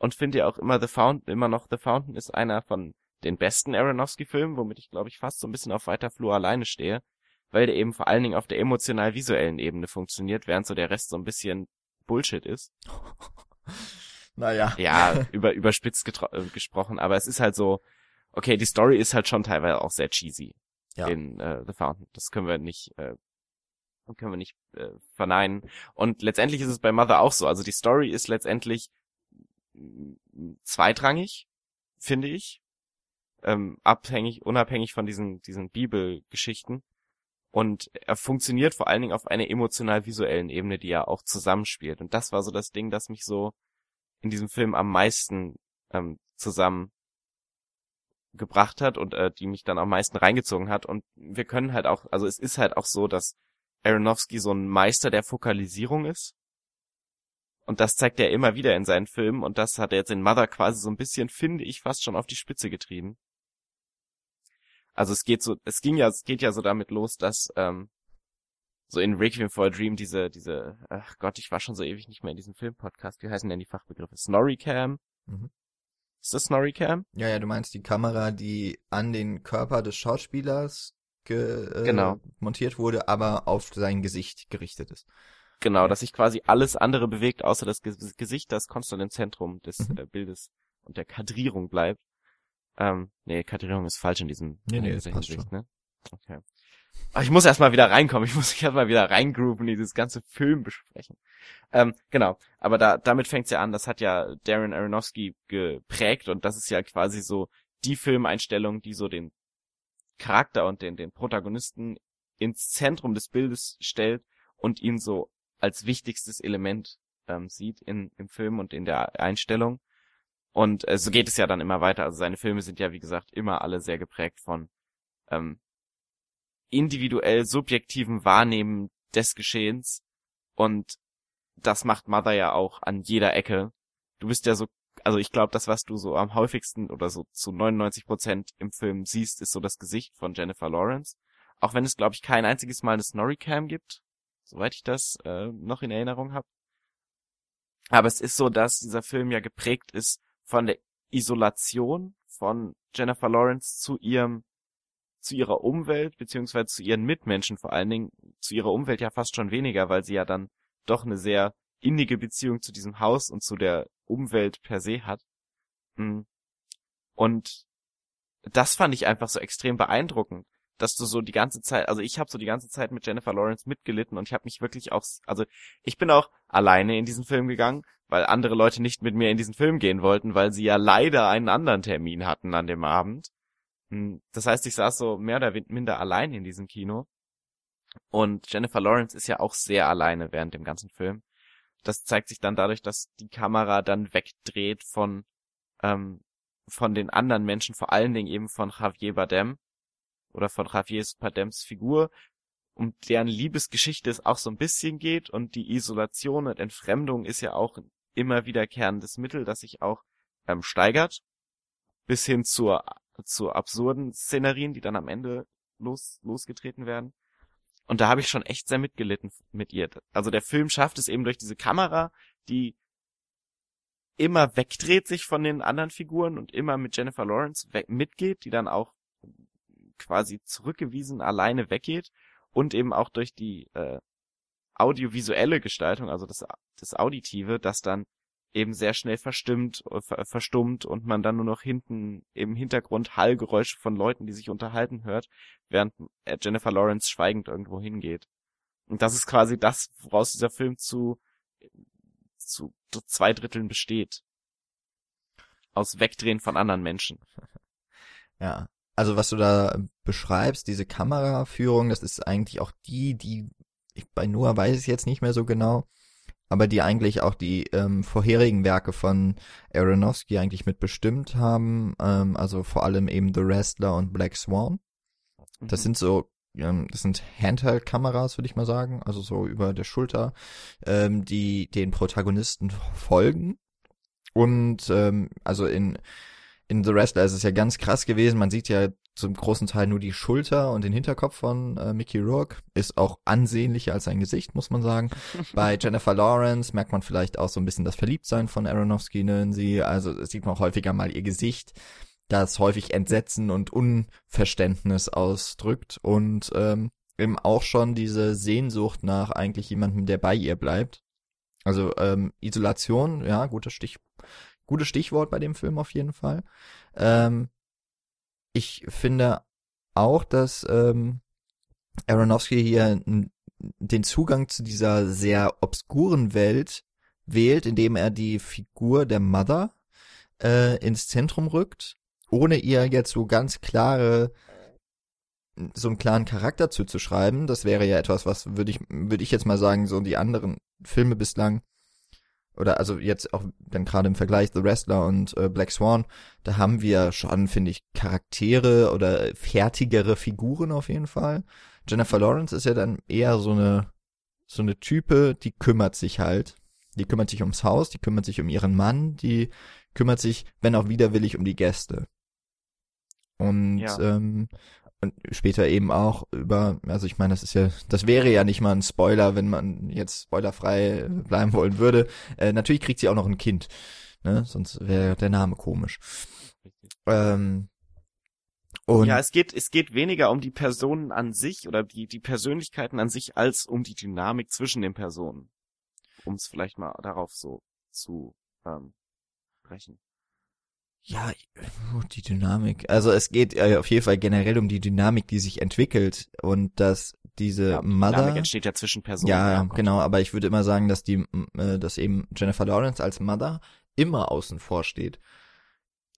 Speaker 2: Und finde ja auch immer The Fountain, immer noch The Fountain ist einer von den besten Aronofsky-Filmen, womit ich, glaube ich, fast so ein bisschen auf weiter Flur alleine stehe, weil der eben vor allen Dingen auf der emotional-visuellen Ebene funktioniert, während so der Rest so ein bisschen Bullshit ist.
Speaker 1: naja.
Speaker 2: Ja, über, überspitzt äh, gesprochen, aber es ist halt so, okay, die Story ist halt schon teilweise auch sehr cheesy
Speaker 1: Ja.
Speaker 2: in äh, The Fountain. Das können wir nicht, äh, können wir nicht äh, verneinen. Und letztendlich ist es bei Mother auch so. Also die Story ist letztendlich zweitrangig, finde ich. Ähm, abhängig, unabhängig von diesen, diesen Bibelgeschichten. Und er funktioniert vor allen Dingen auf einer emotional-visuellen Ebene, die er auch zusammenspielt. Und das war so das Ding, das mich so in diesem Film am meisten ähm, zusammen gebracht hat und äh, die mich dann am meisten reingezogen hat. Und wir können halt auch, also es ist halt auch so, dass Aronofsky so ein Meister der Fokalisierung ist. Und das zeigt er immer wieder in seinen Filmen und das hat er jetzt in Mother quasi so ein bisschen, finde ich, fast schon auf die Spitze getrieben. Also es geht so, es ging ja, es geht ja so damit los, dass ähm, so in Requiem for a Dream diese, diese, ach Gott, ich war schon so ewig nicht mehr in diesem Filmpodcast. Wie heißen denn die Fachbegriffe? Snorricam?
Speaker 1: Mhm.
Speaker 2: Ist das Snorricam?
Speaker 1: Ja, ja, du meinst die Kamera, die an den Körper des Schauspielers ge äh,
Speaker 2: Genau.
Speaker 1: montiert wurde, aber auf sein Gesicht gerichtet ist.
Speaker 2: Genau, dass sich quasi alles andere bewegt, außer das Ges- Gesicht, das konstant im Zentrum des
Speaker 1: Mhm.
Speaker 2: äh, Bildes und der Kadrierung bleibt. Ähm, nee, Kadrierung ist falsch in diesem
Speaker 1: Nee, nee, das passt
Speaker 2: Hinsicht, ne? Okay. Aber ich muss erstmal wieder reinkommen, ich muss mich erstmal wieder reingrooven, dieses ganze Film besprechen. Ähm, genau, aber da damit fängt's ja an, das hat ja Darren Aronofsky geprägt und das ist ja quasi so die Filmeinstellung, die so den Charakter und den, den Protagonisten ins Zentrum des Bildes stellt und ihn so als wichtigstes Element ähm, sieht in, im Film und in der Einstellung. Und äh, so geht es ja dann immer weiter. Also seine Filme sind ja, wie gesagt, immer alle sehr geprägt von ähm, individuell subjektiven Wahrnehmen des Geschehens. Und das macht Mother ja auch an jeder Ecke. Du bist ja so, also ich glaube, das, was du so am häufigsten oder so zu 99 Prozent im Film siehst, ist so das Gesicht von Jennifer Lawrence. Auch wenn es, glaube ich, kein einziges Mal eine Snorri-Cam gibt, soweit ich das äh, noch in Erinnerung habe. Aber es ist so, dass dieser Film ja geprägt ist von der Isolation von Jennifer Lawrence zu ihrem, zu ihrer Umwelt, beziehungsweise zu ihren Mitmenschen vor allen Dingen, zu ihrer Umwelt ja fast schon weniger, weil sie ja dann doch eine sehr innige Beziehung zu diesem Haus und zu der Umwelt per se hat. Mm. Und das fand ich einfach so extrem beeindruckend, dass du so die ganze Zeit, also ich habe so die ganze Zeit mit Jennifer Lawrence mitgelitten und ich habe mich wirklich auch, also ich bin auch alleine in diesen Film gegangen, weil andere Leute nicht mit mir in diesen Film gehen wollten, weil sie ja leider einen anderen Termin hatten an dem Abend. Mm, Das heißt, ich saß so mehr oder minder allein in diesem Kino. Und Jennifer Lawrence ist ja auch sehr alleine während dem ganzen Film. Das zeigt sich dann dadurch, dass die Kamera dann wegdreht von, ähm, von den anderen Menschen, vor allen Dingen eben von Javier Bardem oder von Javier Bardems Figur, um deren Liebesgeschichte es auch so ein bisschen geht und die Isolation und Entfremdung ist ja auch immer wiederkehrendes Mittel, das sich auch ähm, steigert, bis hin zur, zu absurden Szenerien, die dann am Ende los, losgetreten werden. Und da habe ich schon echt sehr mitgelitten mit ihr. Also der Film schafft es eben durch diese Kamera, die immer wegdreht sich von den anderen Figuren und immer mit Jennifer Lawrence mitgeht, die dann auch quasi zurückgewiesen alleine weggeht und eben auch durch die äh, audiovisuelle Gestaltung, also das, das Auditive, das dann eben sehr schnell verstimmt, äh, ver verstummt und man dann nur noch hinten im Hintergrund Hallgeräusche von Leuten, die sich unterhalten hört, während äh, Jennifer Lawrence schweigend irgendwo hingeht. Und das ist quasi das, woraus dieser Film zu, zu zwei Dritteln besteht. Aus Wegdrehen von anderen Menschen.
Speaker 1: Ja. Also was du da beschreibst, diese Kameraführung, das ist eigentlich auch die, die, ich bei Noah weiß ich jetzt nicht mehr so genau, aber die eigentlich auch die ähm, vorherigen Werke von Aronofsky eigentlich mitbestimmt haben, ähm, also vor allem eben The Wrestler und Black Swan. Das
Speaker 2: Mhm.
Speaker 1: sind so, ähm, das sind Handheld-Kameras, würde ich mal sagen, also so über der Schulter, ähm, die den Protagonisten folgen. Und ähm, also in in The Wrestler ist es ja ganz krass gewesen. Man sieht ja zum großen Teil nur die Schulter und den Hinterkopf von äh, Mickey Rourke. Ist auch ansehnlicher als sein Gesicht, muss man sagen. Bei Jennifer Lawrence merkt man vielleicht auch so ein bisschen das Verliebtsein von Aronofsky ne, in sie. Also es sieht man auch häufiger mal ihr Gesicht, das häufig Entsetzen und Unverständnis ausdrückt und ähm, eben auch schon diese Sehnsucht nach eigentlich jemandem, der bei ihr bleibt. Also ähm, Isolation, ja, gutes Stich, gutes Stichwort bei dem Film auf jeden Fall. Ähm, ich finde auch, dass ähm, Aronofsky hier den Zugang zu dieser sehr obskuren Welt wählt, indem er die Figur der Mother äh, ins Zentrum rückt, ohne ihr jetzt so ganz klare so einen klaren Charakter zuzuschreiben. Das wäre ja etwas, was würde ich würde ich jetzt mal sagen, so die anderen Filme bislang oder also jetzt auch dann gerade im Vergleich The Wrestler und äh, Black Swan, da haben wir schon, finde ich, Charaktere oder fertigere Figuren auf jeden Fall. Jennifer Lawrence ist ja dann eher so eine so eine Type, die kümmert sich halt. Die kümmert sich ums Haus, die kümmert sich um ihren Mann, die kümmert sich, wenn auch widerwillig, um die Gäste. Und ja. ähm, und später eben auch über, also ich meine, das ist ja, das wäre ja nicht mal ein Spoiler, wenn man jetzt spoilerfrei bleiben wollen würde. Äh, natürlich kriegt sie auch noch ein Kind, ne? Sonst wäre der Name komisch. Ähm,
Speaker 2: und ja, es geht, es geht weniger um die Personen an sich oder die, die Persönlichkeiten an sich als um die Dynamik zwischen den Personen. Um es vielleicht mal darauf so zu ähm, sprechen.
Speaker 1: Ja, die Dynamik. Also es geht äh, auf jeden Fall generell um die Dynamik, die sich entwickelt und dass diese ja, die Mother. Dynamik
Speaker 2: entsteht ja zwischen Personen.
Speaker 1: Ja, genau. Aber ich würde immer sagen, dass die, äh, dass eben Jennifer Lawrence als Mother immer außen vor steht.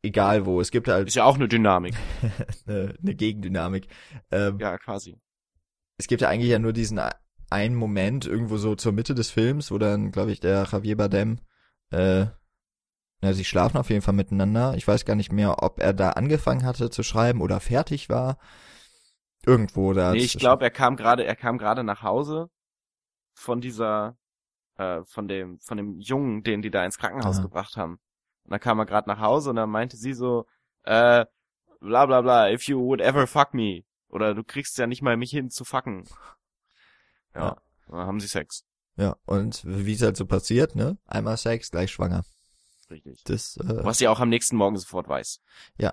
Speaker 1: Egal wo. Es gibt halt.
Speaker 2: Ist ja auch eine Dynamik.
Speaker 1: eine, eine Gegendynamik. Ähm,
Speaker 2: ja, quasi.
Speaker 1: Es gibt ja eigentlich ja nur diesen einen Moment irgendwo so zur Mitte des Films, wo dann, glaube ich, der Javier Bardem äh, ja, sie schlafen auf jeden Fall miteinander. Ich weiß gar nicht mehr, ob er da angefangen hatte zu schreiben oder fertig war. Irgendwo da.
Speaker 2: Nee, ich glaube, er kam gerade, er kam gerade nach Hause von dieser, äh, von dem, von dem Jungen, den die da ins Krankenhaus Aha. gebracht haben. Und dann kam er gerade nach Hause und dann meinte sie so, äh, bla bla bla, if you would ever fuck me. Oder du kriegst ja nicht mal mich hin zu fucken. Ja, ja. dann haben sie Sex.
Speaker 1: Ja, und wie es halt so passiert, ne? Einmal Sex, gleich schwanger
Speaker 2: richtig. Das, äh, Was sie auch am nächsten Morgen sofort weiß.
Speaker 1: Ja.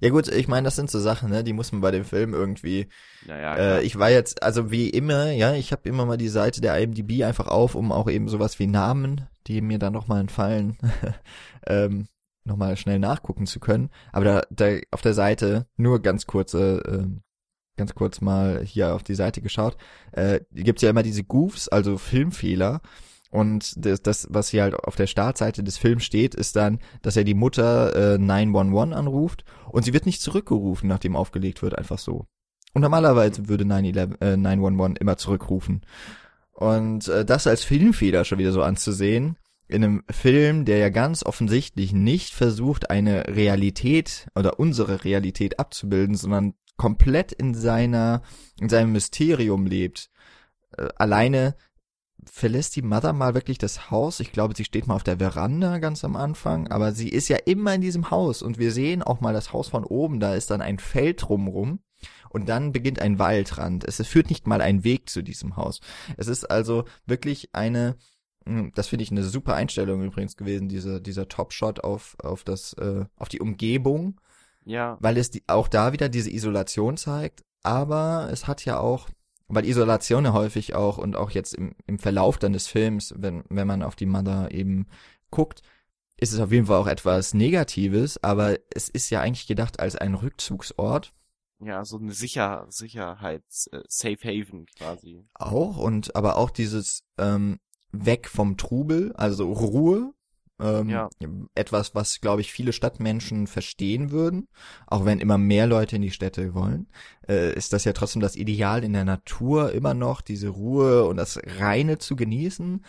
Speaker 1: Ja gut, ich meine, das sind so Sachen, ne, die muss man bei dem Film irgendwie. Naja, äh, ich war jetzt, also wie immer, ja, ich habe immer mal die Seite der IMDb einfach auf, um auch eben sowas wie Namen, die mir dann nochmal entfallen, ähm, nochmal schnell nachgucken zu können. Aber da, da auf der Seite nur ganz kurze, äh, ganz kurz mal hier auf die Seite geschaut, äh, gibt's ja immer diese Goofs, also Filmfehler. Und das, das, was hier halt auf der Startseite des Films steht, ist dann, dass er die Mutter äh, 911 anruft und sie wird nicht zurückgerufen, nachdem aufgelegt wird, einfach so. Und normalerweise würde 911, äh, 911 immer zurückrufen. Und äh, das als Filmfehler schon wieder so anzusehen, in einem Film, der ja ganz offensichtlich nicht versucht, eine Realität oder unsere Realität abzubilden, sondern komplett in seiner, in seinem Mysterium lebt. Äh, alleine verlässt die Mother mal wirklich das Haus. Ich glaube, sie steht mal auf der Veranda ganz am Anfang, aber sie ist ja immer in diesem Haus und wir sehen auch mal das Haus von oben, da ist dann ein Feld drumrum und dann beginnt ein Waldrand. Es führt nicht mal ein Weg zu diesem Haus. Es ist also wirklich eine hm, das finde ich eine super Einstellung übrigens gewesen, dieser dieser Top-Shot auf auf das äh, auf die Umgebung.
Speaker 2: Ja.
Speaker 1: Weil es die, auch da wieder diese Isolation zeigt, aber es hat ja auch weil Isolation ja häufig auch und auch jetzt im, im Verlauf dann des Films, wenn, wenn man auf die Mother eben guckt, ist es auf jeden Fall auch etwas Negatives, aber es ist ja eigentlich gedacht als ein Rückzugsort.
Speaker 2: Ja, so eine Sicher Sicherheits äh, Safe Haven quasi.
Speaker 1: Auch und aber auch dieses ähm, weg vom Trubel, also Ruhe, ähm, ja. Etwas, was, glaube ich, viele Stadtmenschen verstehen würden, auch wenn immer mehr Leute in die Städte wollen, äh, ist das ja trotzdem das Ideal in der Natur, immer noch diese Ruhe und das Reine zu genießen.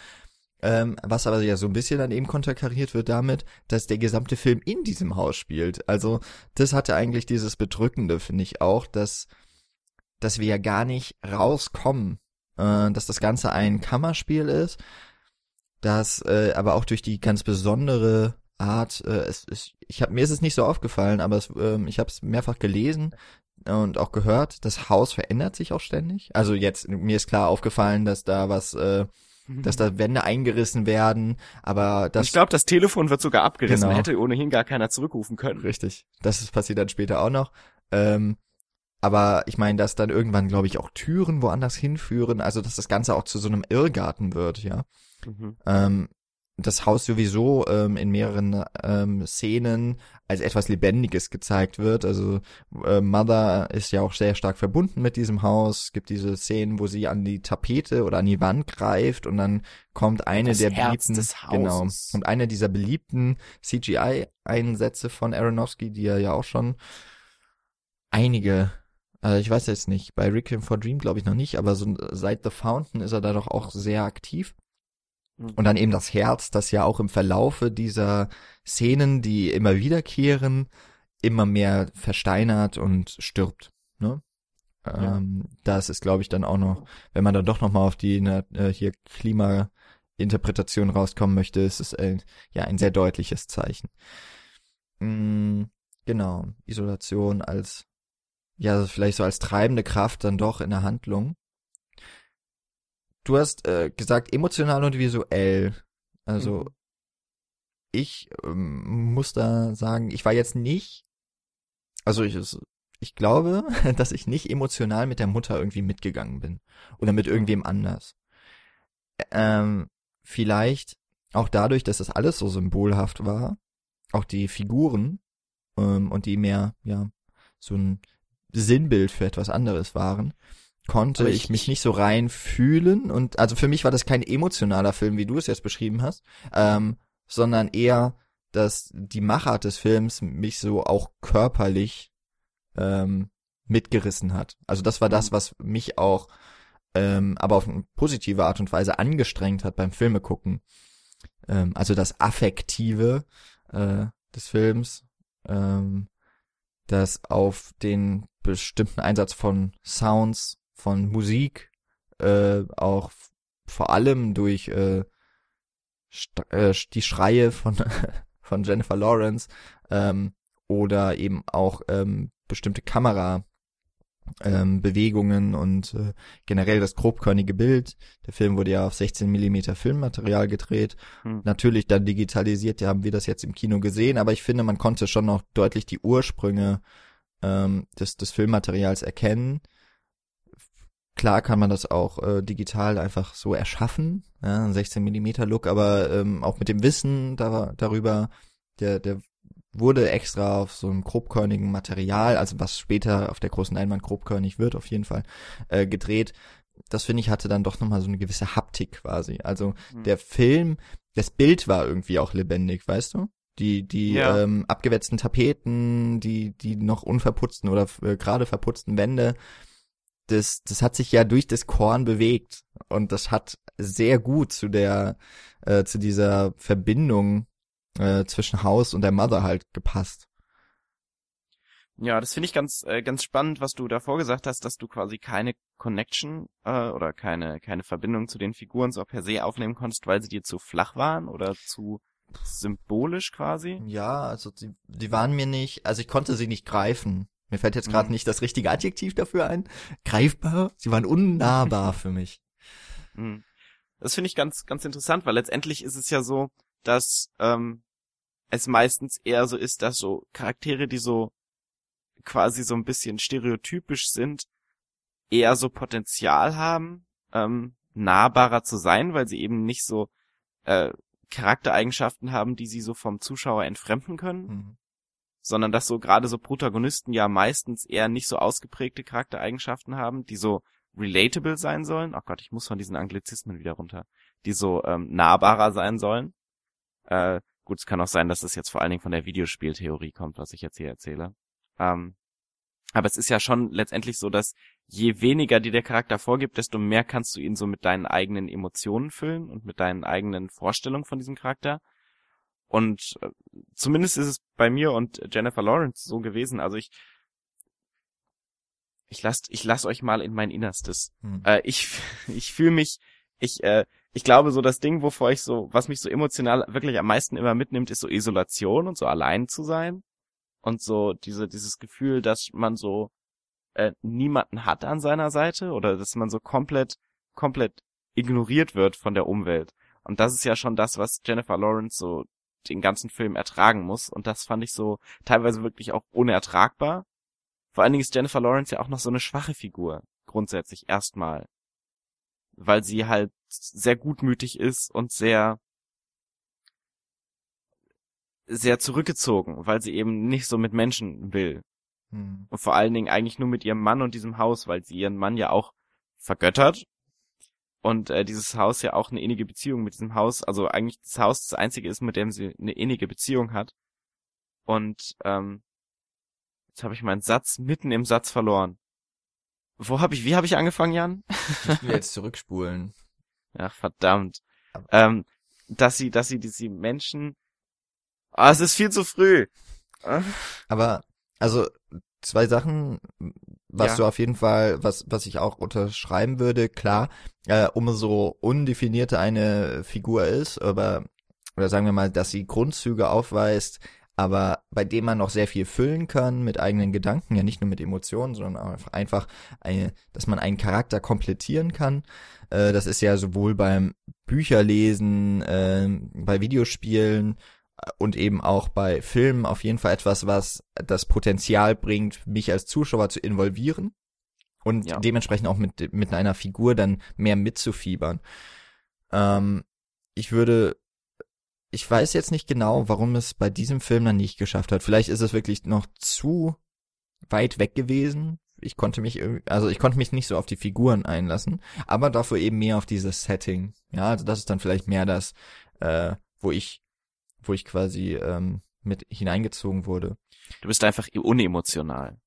Speaker 1: Ähm, was aber ja so ein bisschen dann eben konterkariert wird damit, dass der gesamte Film in diesem Haus spielt. Also das hatte eigentlich dieses Bedrückende, finde ich auch, dass, dass wir ja gar nicht rauskommen, äh, dass das Ganze ein Kammerspiel ist, dass äh, aber auch durch die ganz besondere Art, äh, es, es, ich hab, mir ist es nicht so aufgefallen, aber es, äh, ich habe es mehrfach gelesen und auch gehört, das Haus verändert sich auch ständig. Also jetzt, mir ist klar aufgefallen, dass da was, äh, dass da Wände eingerissen werden, aber das.
Speaker 2: Ich glaube, das Telefon wird sogar abgerissen, genau. hätte ohnehin gar keiner zurückrufen können.
Speaker 1: Richtig. Das ist, passiert dann später auch noch. Ähm, aber ich meine, dass dann irgendwann, glaube ich, auch Türen woanders hinführen, also dass das Ganze auch zu so einem Irrgarten wird, ja.
Speaker 2: Mhm.
Speaker 1: Ähm, das Haus sowieso ähm, in mehreren ähm, Szenen als etwas Lebendiges gezeigt wird. Also äh, Mother ist ja auch sehr stark verbunden mit diesem Haus. Es gibt diese Szenen, wo sie an die Tapete oder an die Wand greift und dann kommt eine
Speaker 2: Das
Speaker 1: der
Speaker 2: Herz
Speaker 1: beliebten genau und eine dieser beliebten CGI-Einsätze von Aronofsky, die er ja auch schon einige äh, ich weiß jetzt nicht, bei Requiem for Dream glaube ich noch nicht, aber so seit The Fountain ist er da doch auch sehr aktiv.
Speaker 2: Mhm.
Speaker 1: Und dann eben das Herz, das ja auch im Verlaufe dieser Szenen, die immer wiederkehren, immer mehr versteinert und stirbt. Ne?
Speaker 2: Ja.
Speaker 1: Ähm, das ist, glaube ich, dann auch noch, wenn man dann doch noch mal auf die ne, hier Klimainterpretation rauskommen möchte, ist es ein, ja ein sehr deutliches Zeichen. Mm, genau, Isolation als ja vielleicht so als treibende Kraft dann doch in der Handlung. Du hast äh, gesagt emotional und visuell. Also
Speaker 2: Mhm.
Speaker 1: ich ähm, muss da sagen, ich war jetzt nicht, also ich, ich glaube, dass ich nicht emotional mit der Mutter irgendwie mitgegangen bin oder mit irgendwem anders. Ähm, vielleicht auch dadurch, dass das alles so symbolhaft war, auch die Figuren ähm, und die mehr ja so ein Sinnbild für etwas anderes waren, konnte ich,
Speaker 2: ich-
Speaker 1: mich nicht so rein fühlen und also für mich war das kein emotionaler Film, wie du es jetzt beschrieben hast, ähm, sondern eher, dass die Machart des Films mich so auch körperlich ähm, mitgerissen hat. Also das war das,
Speaker 2: Mhm.
Speaker 1: was mich auch ähm, aber auf eine positive Art und Weise angestrengt hat beim Filme gucken. Ähm, also das Affektive äh, des Films, ähm, das auf den bestimmten Einsatz von Sounds, von Musik, äh, auch vor allem durch äh, st äh, die Schreie von von Jennifer Lawrence ähm, oder eben auch ähm, bestimmte Kamera ähm, Bewegungen und äh, generell das grobkörnige Bild. Der Film wurde ja auf 16 Millimeter Filmmaterial gedreht.
Speaker 2: Hm.
Speaker 1: Natürlich dann digitalisiert, ja, haben wir das jetzt im Kino gesehen, aber ich finde, man konnte schon noch deutlich die Ursprünge ähm, des, des Filmmaterials erkennen. Klar kann man das auch äh, digital einfach so erschaffen, ja, ein 16 Millimeter Look, aber ähm, auch mit dem Wissen da, darüber, der, der wurde extra auf so einem grobkörnigen Material, also was später auf der großen Leinwand grobkörnig wird, auf jeden Fall, äh, gedreht. Das finde ich hatte dann doch nochmal so eine gewisse Haptik quasi. Also
Speaker 2: Hm.
Speaker 1: der Film, das Bild war irgendwie auch lebendig, weißt du? Die, die
Speaker 2: Ja.
Speaker 1: ähm, abgewetzten Tapeten, die, die noch unverputzten oder äh, gerade verputzten Wände, das, das hat sich ja durch das Korn bewegt. Und das hat sehr gut zu der, äh, zu dieser Verbindung äh, zwischen Haus und der Mother halt gepasst.
Speaker 2: Ja, das finde ich ganz äh, ganz spannend, was du davor gesagt hast, dass du quasi keine Connection äh, oder keine keine Verbindung zu den Figuren so per se aufnehmen konntest, weil sie dir zu flach waren oder zu symbolisch quasi.
Speaker 1: Ja, also die, die waren mir nicht, also ich konnte sie nicht greifen. Mir fällt jetzt gerade
Speaker 2: Mhm.
Speaker 1: nicht das richtige Adjektiv dafür ein. Greifbar? Sie waren unnahbar für mich.
Speaker 2: Mhm. Das finde ich ganz ganz interessant, weil letztendlich ist es ja so, dass ähm, es meistens eher so ist, dass so Charaktere, die so quasi so ein bisschen stereotypisch sind, eher so Potenzial haben, ähm, nahbarer zu sein, weil sie eben nicht so äh, Charaktereigenschaften haben, die sie so vom Zuschauer entfremden können,
Speaker 1: Mhm.
Speaker 2: Sondern dass so gerade so Protagonisten ja meistens eher nicht so ausgeprägte Charaktereigenschaften haben, die so relatable sein sollen. Oh Gott, ich muss von diesen Anglizismen wieder runter. Die so ähm, nahbarer sein sollen. Äh, gut, es kann auch sein, dass es jetzt vor allen Dingen von der Videospieltheorie kommt, was ich jetzt hier erzähle. Ähm, aber es ist ja schon letztendlich so, dass je weniger dir der Charakter vorgibt, desto mehr kannst du ihn so mit deinen eigenen Emotionen füllen und mit deinen eigenen Vorstellungen von diesem Charakter. Und äh, zumindest ist es bei mir und Jennifer Lawrence so gewesen. Also ich, ich lass, ich lass euch mal in mein Innerstes.
Speaker 1: Mhm.
Speaker 2: Äh, ich, ich fühle mich, ich, äh, ich glaube so das Ding, wovor ich so, was mich so emotional wirklich am meisten immer mitnimmt, ist so Isolation und so allein zu sein und so diese dieses Gefühl, dass man so äh, niemanden hat an seiner Seite oder dass man so komplett komplett ignoriert wird von der Umwelt. Und das ist ja schon das, was Jennifer Lawrence so den ganzen Film ertragen muss. Und das fand ich so teilweise wirklich auch unertragbar. Vor allen Dingen ist Jennifer Lawrence ja auch noch so eine schwache Figur, grundsätzlich erstmal. weil sie halt sehr gutmütig ist und sehr sehr zurückgezogen, weil sie eben nicht so mit Menschen will.
Speaker 1: Hm.
Speaker 2: Und vor allen Dingen eigentlich nur mit ihrem Mann und diesem Haus, weil sie ihren Mann ja auch vergöttert. Und äh, dieses Haus ja auch eine innige Beziehung mit diesem Haus, also eigentlich das Haus das einzige ist, mit dem sie eine innige Beziehung hat. Und ähm, jetzt habe ich meinen Satz mitten im Satz verloren. Wo habe ich, wie habe ich angefangen, Jan?
Speaker 1: Ich will jetzt zurückspulen.
Speaker 2: Ach, verdammt. Ähm, dass sie, dass sie diese Menschen. Ah, es ist viel zu früh.
Speaker 1: Aber, also, zwei Sachen, was
Speaker 2: Ja.
Speaker 1: du auf jeden Fall, was, was ich auch unterschreiben würde, klar, äh, umso undefinierter eine Figur ist, aber, oder sagen wir mal, dass sie Grundzüge aufweist, aber bei dem man noch sehr viel füllen kann mit eigenen Gedanken, ja nicht nur mit Emotionen, sondern einfach, eine, dass man einen Charakter komplettieren kann. Äh, das ist ja sowohl beim Bücherlesen, äh, bei Videospielen und eben auch bei Filmen auf jeden Fall etwas, was das Potenzial bringt, mich als Zuschauer zu involvieren und
Speaker 2: Ja.
Speaker 1: dementsprechend auch mit, mit einer Figur dann mehr mitzufiebern. Ähm, ich würde ich weiß jetzt nicht genau, warum es bei diesem Film dann nicht geschafft hat. Vielleicht ist es wirklich noch zu weit weg gewesen. Ich konnte mich, also ich konnte mich nicht so auf die Figuren einlassen, aber dafür eben mehr auf dieses Setting. Ja, also das ist dann vielleicht mehr das, äh, wo ich, wo ich quasi ähm, mit hineingezogen wurde.
Speaker 2: Du bist einfach unemotional.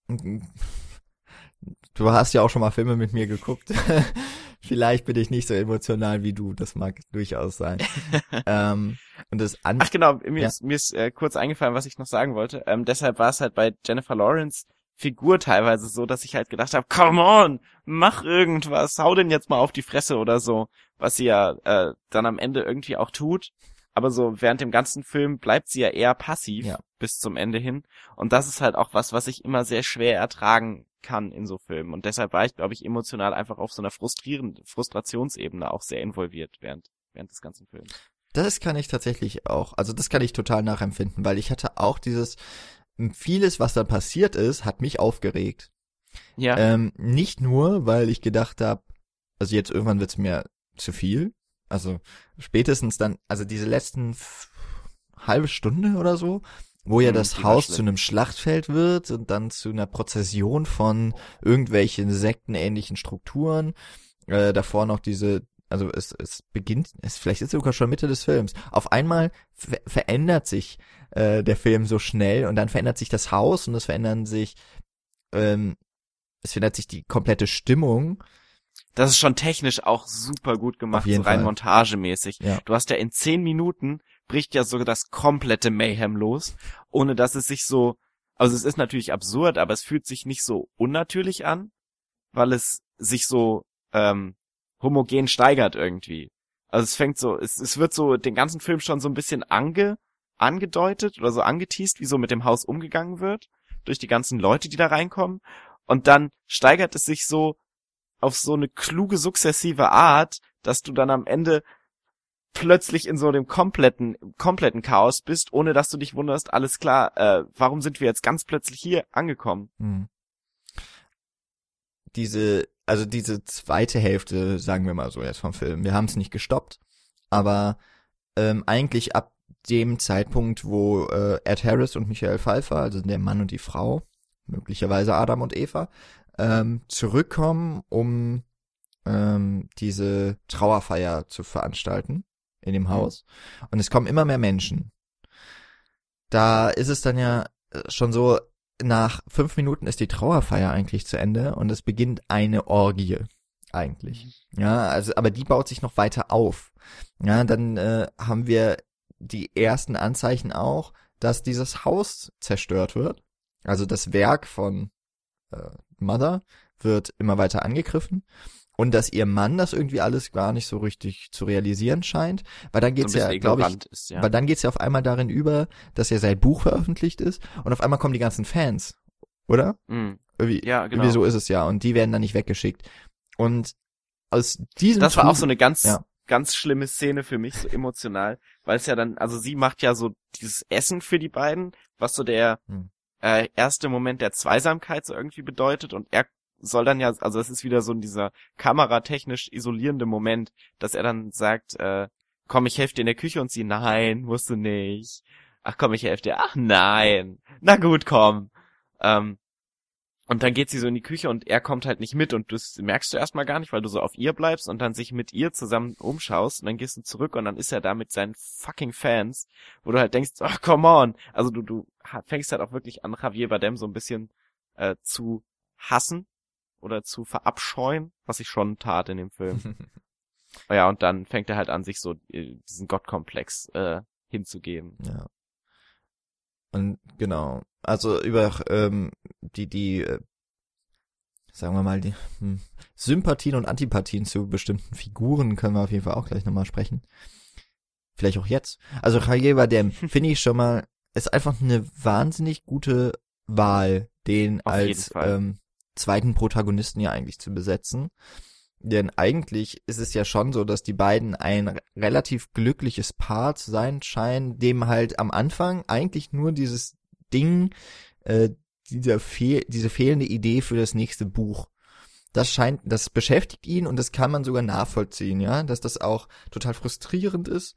Speaker 1: Du hast ja auch schon mal Filme mit mir geguckt. Vielleicht bin ich nicht so emotional wie du. Das mag durchaus sein. ähm, und das an
Speaker 2: Ach genau, mir
Speaker 1: Ja.
Speaker 2: ist, mir ist äh, kurz eingefallen, was ich noch sagen wollte. Ähm, deshalb war es halt bei Jennifer Lawrence Figur teilweise so, dass ich halt gedacht habe, come on, mach irgendwas, hau den jetzt mal auf die Fresse oder so, was sie ja äh, dann am Ende irgendwie auch tut. Aber so während dem ganzen Film bleibt sie ja eher passiv
Speaker 1: Ja.
Speaker 2: bis zum Ende hin. Und das ist halt auch was, was ich immer sehr schwer ertragen kann in so Filmen. Und deshalb war ich, glaube ich, emotional einfach auf so einer frustrierenden Frustrationsebene auch sehr involviert während, während des ganzen Films.
Speaker 1: Das kann ich tatsächlich auch. Also das kann ich total nachempfinden, weil ich hatte auch dieses vieles, was da passiert ist, hat mich aufgeregt.
Speaker 2: Ja.
Speaker 1: Ähm, nicht nur, weil ich gedacht habe, also jetzt irgendwann wird's mir zu viel. Also spätestens dann, also diese letzten halbe Stunde oder so, wo ja
Speaker 2: Hm,
Speaker 1: das Haus zu einem Schlachtfeld wird und dann zu einer Prozession von irgendwelchen sektenähnlichen Strukturen. Äh, davor noch diese, also es, es beginnt, es vielleicht ist es sogar schon Mitte des Films. Auf einmal ver verändert sich äh, der Film so schnell und dann verändert sich das Haus und es verändern sich, ähm, es verändert sich die komplette Stimmung.
Speaker 2: Das ist schon technisch auch super gut gemacht, so rein
Speaker 1: Fall.
Speaker 2: montagemäßig.
Speaker 1: Ja.
Speaker 2: Du hast ja in zehn Minuten bricht ja sogar das komplette Mayhem los, ohne dass es sich so, also es ist natürlich absurd, aber es fühlt sich nicht so unnatürlich an, weil es sich so ähm, homogen steigert irgendwie. Also es fängt so, es, es wird so den ganzen Film schon so ein bisschen ange, angedeutet oder so angeteased, wie so mit dem Haus umgegangen wird, durch die ganzen Leute, die da reinkommen. Und dann steigert es sich so auf so eine kluge, sukzessive Art, dass du dann am Ende plötzlich in so dem kompletten, kompletten Chaos bist, ohne dass du dich wunderst, alles klar, äh, warum sind wir jetzt ganz plötzlich hier angekommen?
Speaker 1: Hm. Diese, also diese zweite Hälfte, sagen wir mal so jetzt vom Film, wir haben es nicht gestoppt, aber ähm, eigentlich ab dem Zeitpunkt, wo äh, Ed Harris und Michael Pfeiffer, also der Mann und die Frau, möglicherweise Adam und Eva, ähm, zurückkommen, um ähm, diese Trauerfeier zu veranstalten in dem Haus. Und es kommen immer mehr Menschen. Da ist es dann ja äh, schon so, nach fünf Minuten ist die Trauerfeier eigentlich zu Ende und es beginnt eine Orgie eigentlich. Ja, also aber die baut sich noch weiter auf. Ja, dann äh, haben wir die ersten Anzeichen auch, dass dieses Haus zerstört wird. Also das Werk von äh, Mother wird immer weiter angegriffen und dass ihr Mann das irgendwie alles gar nicht so richtig zu realisieren scheint, weil dann geht's
Speaker 2: so
Speaker 1: ja, glaube ich,
Speaker 2: ist, ja.
Speaker 1: weil dann geht's ja auf einmal darin über, dass ja sein Buch veröffentlicht ist und auf einmal kommen die ganzen Fans, oder?
Speaker 2: Mhm.
Speaker 1: Irgendwie,
Speaker 2: Ja, genau.
Speaker 1: irgendwie so ist es ja und die werden dann nicht weggeschickt. Und aus diesem
Speaker 2: Das war auch so eine ganz,
Speaker 1: Ja.
Speaker 2: ganz schlimme Szene für mich, so emotional, weil es ja dann, also sie macht ja so dieses Essen für die beiden, was so der
Speaker 1: Hm.
Speaker 2: Äh, erste Moment der Zweisamkeit so irgendwie bedeutet und er soll dann ja, also es ist wieder so dieser kameratechnisch isolierende Moment, dass er dann sagt, äh, komm, ich helfe dir in der Küche und sie, nein, musst du nicht. Ach komm, ich helfe dir. Ach nein. Na gut, komm. Ähm, und dann geht sie so in die Küche und er kommt halt nicht mit und das merkst du erstmal gar nicht, weil du so auf ihr bleibst und dann sich mit ihr zusammen umschaust und dann gehst du zurück und dann ist er da mit seinen fucking Fans, wo du halt denkst, ach come on. Also du, du fängst halt auch wirklich an, Javier Bardem so ein bisschen äh, zu hassen oder zu verabscheuen, was ich schon tat in dem Film. ja, und dann fängt er halt an, sich so äh, diesen Gottkomplex äh, hinzugeben.
Speaker 1: Ja. Und genau, also über ähm, die, die, äh, sagen wir mal, die hm, Sympathien und Antipathien zu bestimmten Figuren können wir auf jeden Fall auch gleich nochmal sprechen. Vielleicht auch jetzt. Also Javier Bardem, finde ich schon mal, ist einfach eine wahnsinnig gute Wahl, den auf als ähm, zweiten Protagonisten ja eigentlich zu besetzen. Denn eigentlich ist es ja schon so, dass die beiden ein relativ glückliches Paar zu sein scheinen, dem halt am Anfang eigentlich nur dieses Ding, äh, dieser fehl diese fehlende Idee für das nächste Buch. Das scheint, das beschäftigt ihn und das kann man sogar nachvollziehen, ja, dass das auch total frustrierend ist.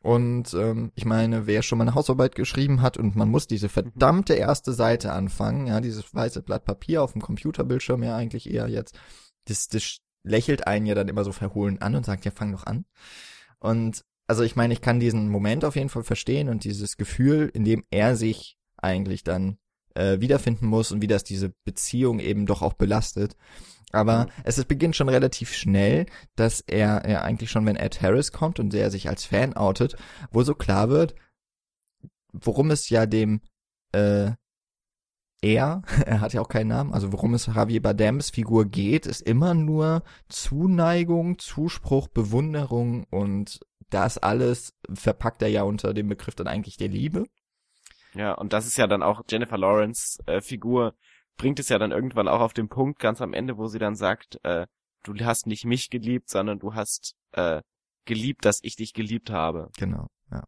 Speaker 1: Und ähm, ich meine, wer schon mal eine Hausarbeit geschrieben hat und man muss diese verdammte erste Seite anfangen, ja, dieses weiße Blatt Papier auf dem Computerbildschirm ja eigentlich eher jetzt, das, das lächelt einen ja dann immer so verhohlen an und sagt, ja, fang doch an. Und also ich meine, ich kann diesen Moment auf jeden Fall verstehen und dieses Gefühl, in dem er sich eigentlich dann äh, wiederfinden muss und wie das diese Beziehung eben doch auch belastet. Aber mhm. es, beginnt schon relativ schnell, dass er, er eigentlich schon, wenn Ed Harris kommt und der sich als Fan outet, wo so klar wird, worum es ja dem äh, er, er hat ja auch keinen Namen, also worum es Javier Bardems Figur geht, ist immer nur Zuneigung, Zuspruch, Bewunderung und das alles verpackt er ja unter dem Begriff dann eigentlich der Liebe.
Speaker 2: Ja, und das ist ja dann auch Jennifer Lawrence äh, Figur bringt es ja dann irgendwann auch auf den Punkt ganz am Ende, wo sie dann sagt, äh, du hast nicht mich geliebt, sondern du hast äh, geliebt, dass ich dich geliebt habe.
Speaker 1: Genau, ja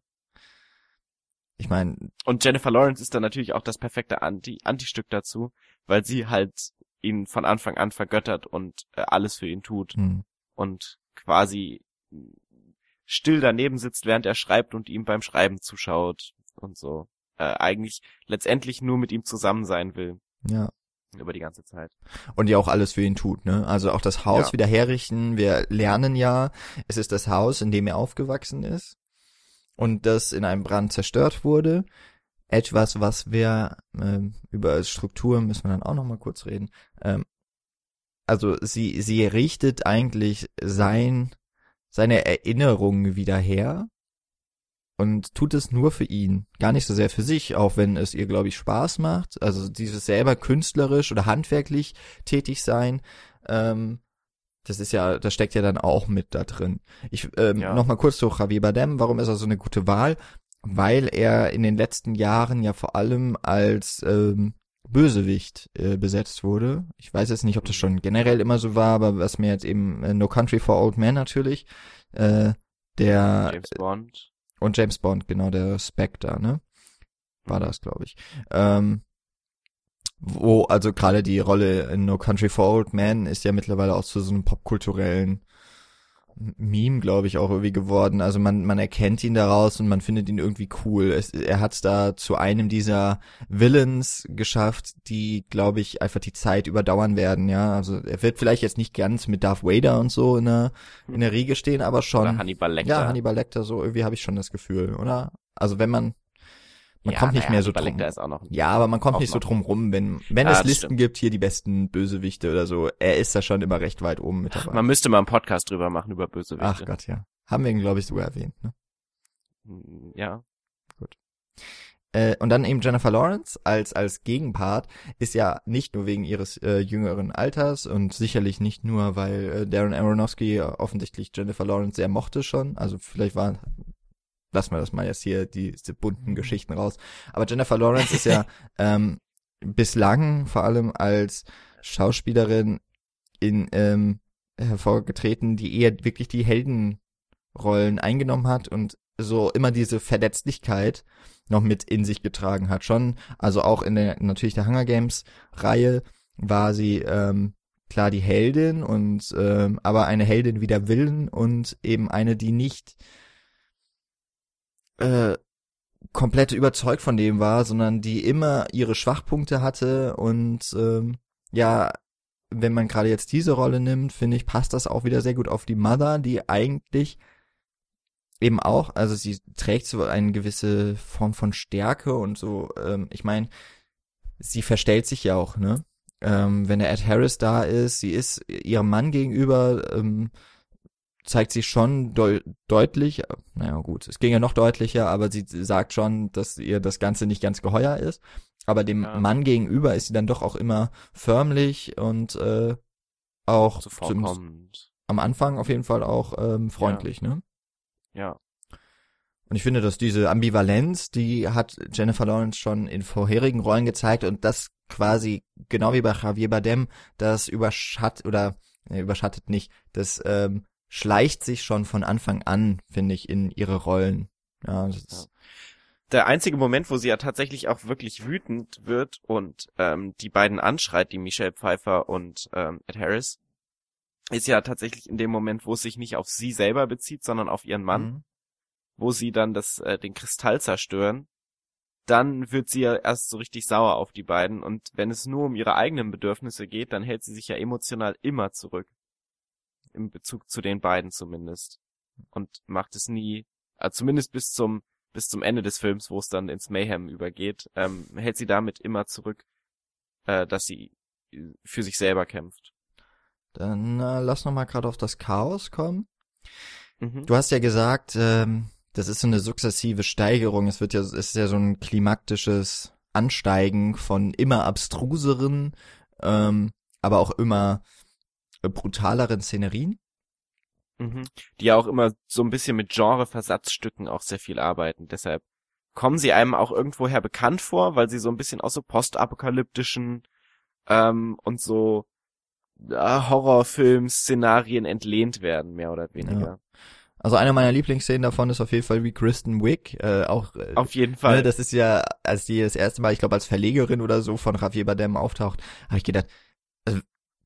Speaker 1: ich meine.
Speaker 2: Und Jennifer Lawrence ist dann natürlich auch das perfekte Anti Anti-Stück dazu, weil sie halt ihn von Anfang an vergöttert und äh, alles für ihn tut
Speaker 1: hm.
Speaker 2: und quasi still daneben sitzt, während er schreibt und ihm beim Schreiben zuschaut und so. Äh, eigentlich letztendlich nur mit ihm zusammen sein will.
Speaker 1: Ja.
Speaker 2: Über die ganze Zeit.
Speaker 1: Und ja auch alles für ihn tut, ne? Also auch das Haus ja. wieder herrichten. Wir lernen ja, es ist das Haus, in dem er aufgewachsen ist und das in einem Brand zerstört wurde. Etwas, was wir ähm, über Struktur müssen wir dann auch noch mal kurz reden. Ähm, also sie sie richtet eigentlich sein seine Erinnerungen wieder her und tut es nur für ihn, gar nicht so sehr für sich, auch wenn es ihr glaube ich Spaß macht. Also dieses selber künstlerisch oder handwerklich tätig sein. Ähm, das ist ja, das steckt ja dann auch mit da drin. Ich ähm, ja. noch mal kurz zu Javier Bardem. Warum ist er so eine gute Wahl? Weil er in den letzten Jahren ja vor allem als ähm, Bösewicht äh, besetzt wurde. Ich weiß jetzt nicht, ob das schon generell immer so war, aber was mir jetzt eben äh, No Country for Old Men natürlich, äh, der
Speaker 2: James Bond
Speaker 1: und James Bond, genau der Spectre, ne? War das, glaube ich. Ähm, wo, also gerade die Rolle in No Country for Old Men ist ja mittlerweile auch zu so einem popkulturellen Meme, glaube ich, auch irgendwie geworden. Also man, man erkennt ihn daraus und man findet ihn irgendwie cool. Es, er hat es da zu einem dieser Villains geschafft, die, glaube ich, einfach die Zeit überdauern werden, ja. Also er wird vielleicht jetzt nicht ganz mit Darth Vader und so in der, in der Riege stehen, aber schon. Oder
Speaker 2: Hannibal Lecter.
Speaker 1: Ja, Hannibal Lecter, so irgendwie habe ich schon das Gefühl, oder? Also wenn man, man ja, kommt nicht mehr so drum.
Speaker 2: Noch
Speaker 1: ja, aber man kommt nicht so drum rum, wenn wenn ja, es Listen stimmt. gibt, hier die besten Bösewichte oder so. Er ist da schon immer recht weit oben mit dabei.
Speaker 2: Man müsste mal einen Podcast drüber machen über Bösewichte.
Speaker 1: Ach Gott, ja. Haben wir ihn glaube ich sogar erwähnt, ne?
Speaker 2: Hm, ja.
Speaker 1: Gut. Äh, und dann eben Jennifer Lawrence als als Gegenpart ist ja nicht nur wegen ihres äh, jüngeren Alters und sicherlich nicht nur, weil äh, Darren Aronofsky offensichtlich Jennifer Lawrence sehr mochte schon. Also vielleicht war lassen wir das mal jetzt hier, die, diese bunten. Geschichten raus. Aber Jennifer Lawrence ist ja ähm, bislang vor allem als Schauspielerin in ähm, hervorgetreten, die eher wirklich die Heldenrollen eingenommen hat und so immer diese Verletzlichkeit noch mit in sich getragen hat. Schon, also auch in der natürlich der Hunger Games Reihe war sie ähm, klar die Heldin und ähm, aber eine Heldin wider Willen und eben eine, die nicht äh, komplett überzeugt von dem war, sondern die immer ihre Schwachpunkte hatte und ähm, ja, wenn man gerade jetzt diese Rolle nimmt, finde ich, passt das auch wieder sehr gut auf die Mother, die eigentlich eben auch, also sie trägt so eine gewisse Form von Stärke und so, ähm, ich meine, sie verstellt sich ja auch, ne? Ähm, wenn der Ed Harris da ist, sie ist ihrem Mann gegenüber, ähm, zeigt sie schon deu deutlich, naja gut, es ging ja noch deutlicher, aber sie sagt schon, dass ihr das Ganze nicht ganz geheuer ist. Aber dem ja. Mann gegenüber ist sie dann doch auch immer förmlich und äh, auch am Anfang auf jeden Fall auch ähm, freundlich,
Speaker 2: ja.
Speaker 1: ne?
Speaker 2: Ja.
Speaker 1: Und ich finde, dass diese Ambivalenz, die hat Jennifer Lawrence schon in vorherigen Rollen gezeigt und das quasi genau wie bei Javier Bardem, das überschattet oder äh, überschattet nicht, das ähm, schleicht sich schon von Anfang an, finde ich, in ihre Rollen. Ja, das ja.
Speaker 2: Der einzige Moment, wo sie ja tatsächlich auch wirklich wütend wird und ähm, die beiden anschreit, die Michelle Pfeiffer und ähm, Ed Harris, ist ja tatsächlich in dem Moment, wo es sich nicht auf sie selber bezieht, sondern auf ihren Mann, mhm. wo sie dann das äh, den Kristall zerstören. Dann wird sie ja erst so richtig sauer auf die beiden und wenn es nur um ihre eigenen Bedürfnisse geht, dann hält sie sich ja emotional immer zurück im Bezug zu den beiden zumindest. Und macht es nie, also zumindest bis zum, bis zum Ende des Films, wo es dann ins Mayhem übergeht, ähm, hält sie damit immer zurück, äh, dass sie für sich selber kämpft.
Speaker 1: Dann äh, lass noch mal gerade auf das Chaos kommen. Mhm. Du hast ja gesagt, ähm, das ist so eine sukzessive Steigerung. Es wird ja, es ist ja so ein klimaktisches Ansteigen von immer abstruseren, ähm, aber auch immer brutaleren Szenerien.
Speaker 2: Mhm. Die ja auch immer so ein bisschen mit Genre-Versatzstücken auch sehr viel arbeiten. Deshalb kommen sie einem auch irgendwoher bekannt vor, weil sie so ein bisschen aus so postapokalyptischen ähm, und so äh, Horrorfilm-Szenarien entlehnt werden, mehr oder weniger. Ja.
Speaker 1: Also eine meiner Lieblingsszenen davon ist auf jeden Fall wie Kristen Wick, äh, auch äh,
Speaker 2: auf jeden Fall. Ne,
Speaker 1: das ist ja, als die das erste Mal, ich glaube als Verlegerin oder so von Javier Bardem auftaucht, habe ich gedacht,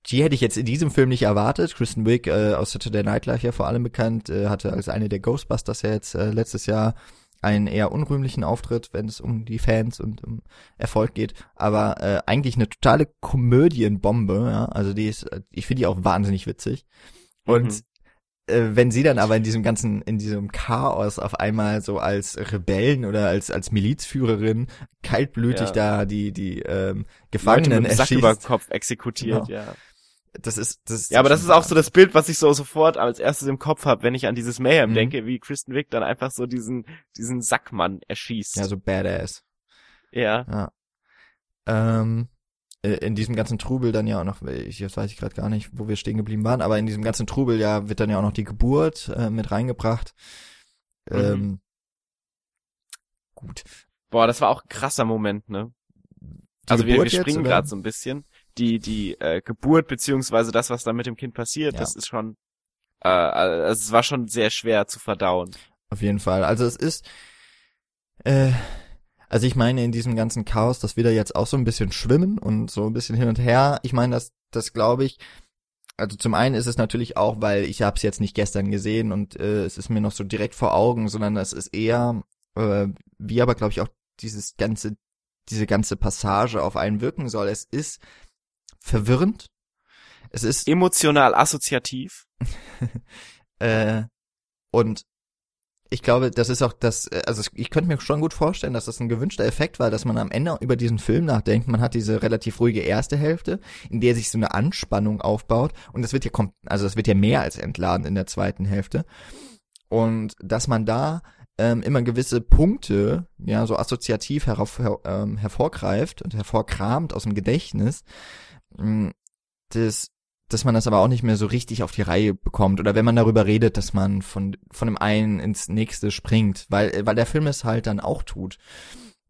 Speaker 1: die hätte ich jetzt in diesem Film nicht erwartet. Kristen Wiig äh, aus Saturday Night Live ja vor allem bekannt, äh, hatte als eine der Ghostbusters ja jetzt äh, letztes Jahr einen eher unrühmlichen Auftritt, wenn es um die Fans und um Erfolg geht, aber äh, eigentlich eine totale Komödienbombe, ja, also die ist, ich finde die auch wahnsinnig witzig und mhm. äh, wenn sie dann aber in diesem ganzen, in diesem Chaos auf einmal so als Rebellen oder als als Milizführerin kaltblütig ja. da die die ähm, Gefangenen
Speaker 2: Leute mit dem Sack über Kopf exekutiert, genau. ja
Speaker 1: das ist das
Speaker 2: ja aber das ist auch so das Bild was ich so sofort als erstes im Kopf habe wenn ich an dieses Mayhem mhm. denke wie Kristen Wick dann einfach so diesen diesen Sackmann erschießt.
Speaker 1: Ja so badass.
Speaker 2: Ja.
Speaker 1: Ja. Ähm, äh, in diesem ganzen Trubel dann ja auch noch ich jetzt weiß ich gerade gar nicht wo wir stehen geblieben waren aber in diesem ganzen Trubel ja wird dann ja auch noch die Geburt äh, mit reingebracht. Mhm. ähm, gut.
Speaker 2: Boah das war auch ein krasser Moment ne? Die also Geburt wir, wir springen gerade so ein bisschen die die äh, Geburt beziehungsweise das, was da mit dem Kind passiert, ja. das ist schon, äh, also es war schon sehr schwer zu verdauen.
Speaker 1: Auf jeden Fall. Also es ist, äh, also ich meine in diesem ganzen Chaos, dass wir da jetzt auch so ein bisschen schwimmen und so ein bisschen hin und her. Ich meine, das, das glaube ich. Also zum einen ist es natürlich auch, weil ich habe es jetzt nicht gestern gesehen und äh, es ist mir noch so direkt vor Augen, sondern es ist eher, äh, wie aber glaube ich auch dieses ganze, diese ganze Passage auf einen wirken soll. Es ist verwirrend. Es ist
Speaker 2: emotional assoziativ.
Speaker 1: äh, und ich glaube, das ist auch das, also ich könnte mir schon gut vorstellen, dass das ein gewünschter Effekt war, dass man am Ende über diesen Film nachdenkt. Man hat diese relativ ruhige erste Hälfte, in der sich so eine Anspannung aufbaut und das wird ja also das wird ja mehr als entladen in der zweiten Hälfte. Und dass man da ähm, immer gewisse Punkte, ja, so assoziativ herauf, her, ähm, hervorgreift und hervorkramt aus dem Gedächtnis, das, dass man das aber auch nicht mehr so richtig auf die Reihe bekommt oder wenn man darüber redet, dass man von von dem einen ins nächste springt, weil weil der Film es halt dann auch tut.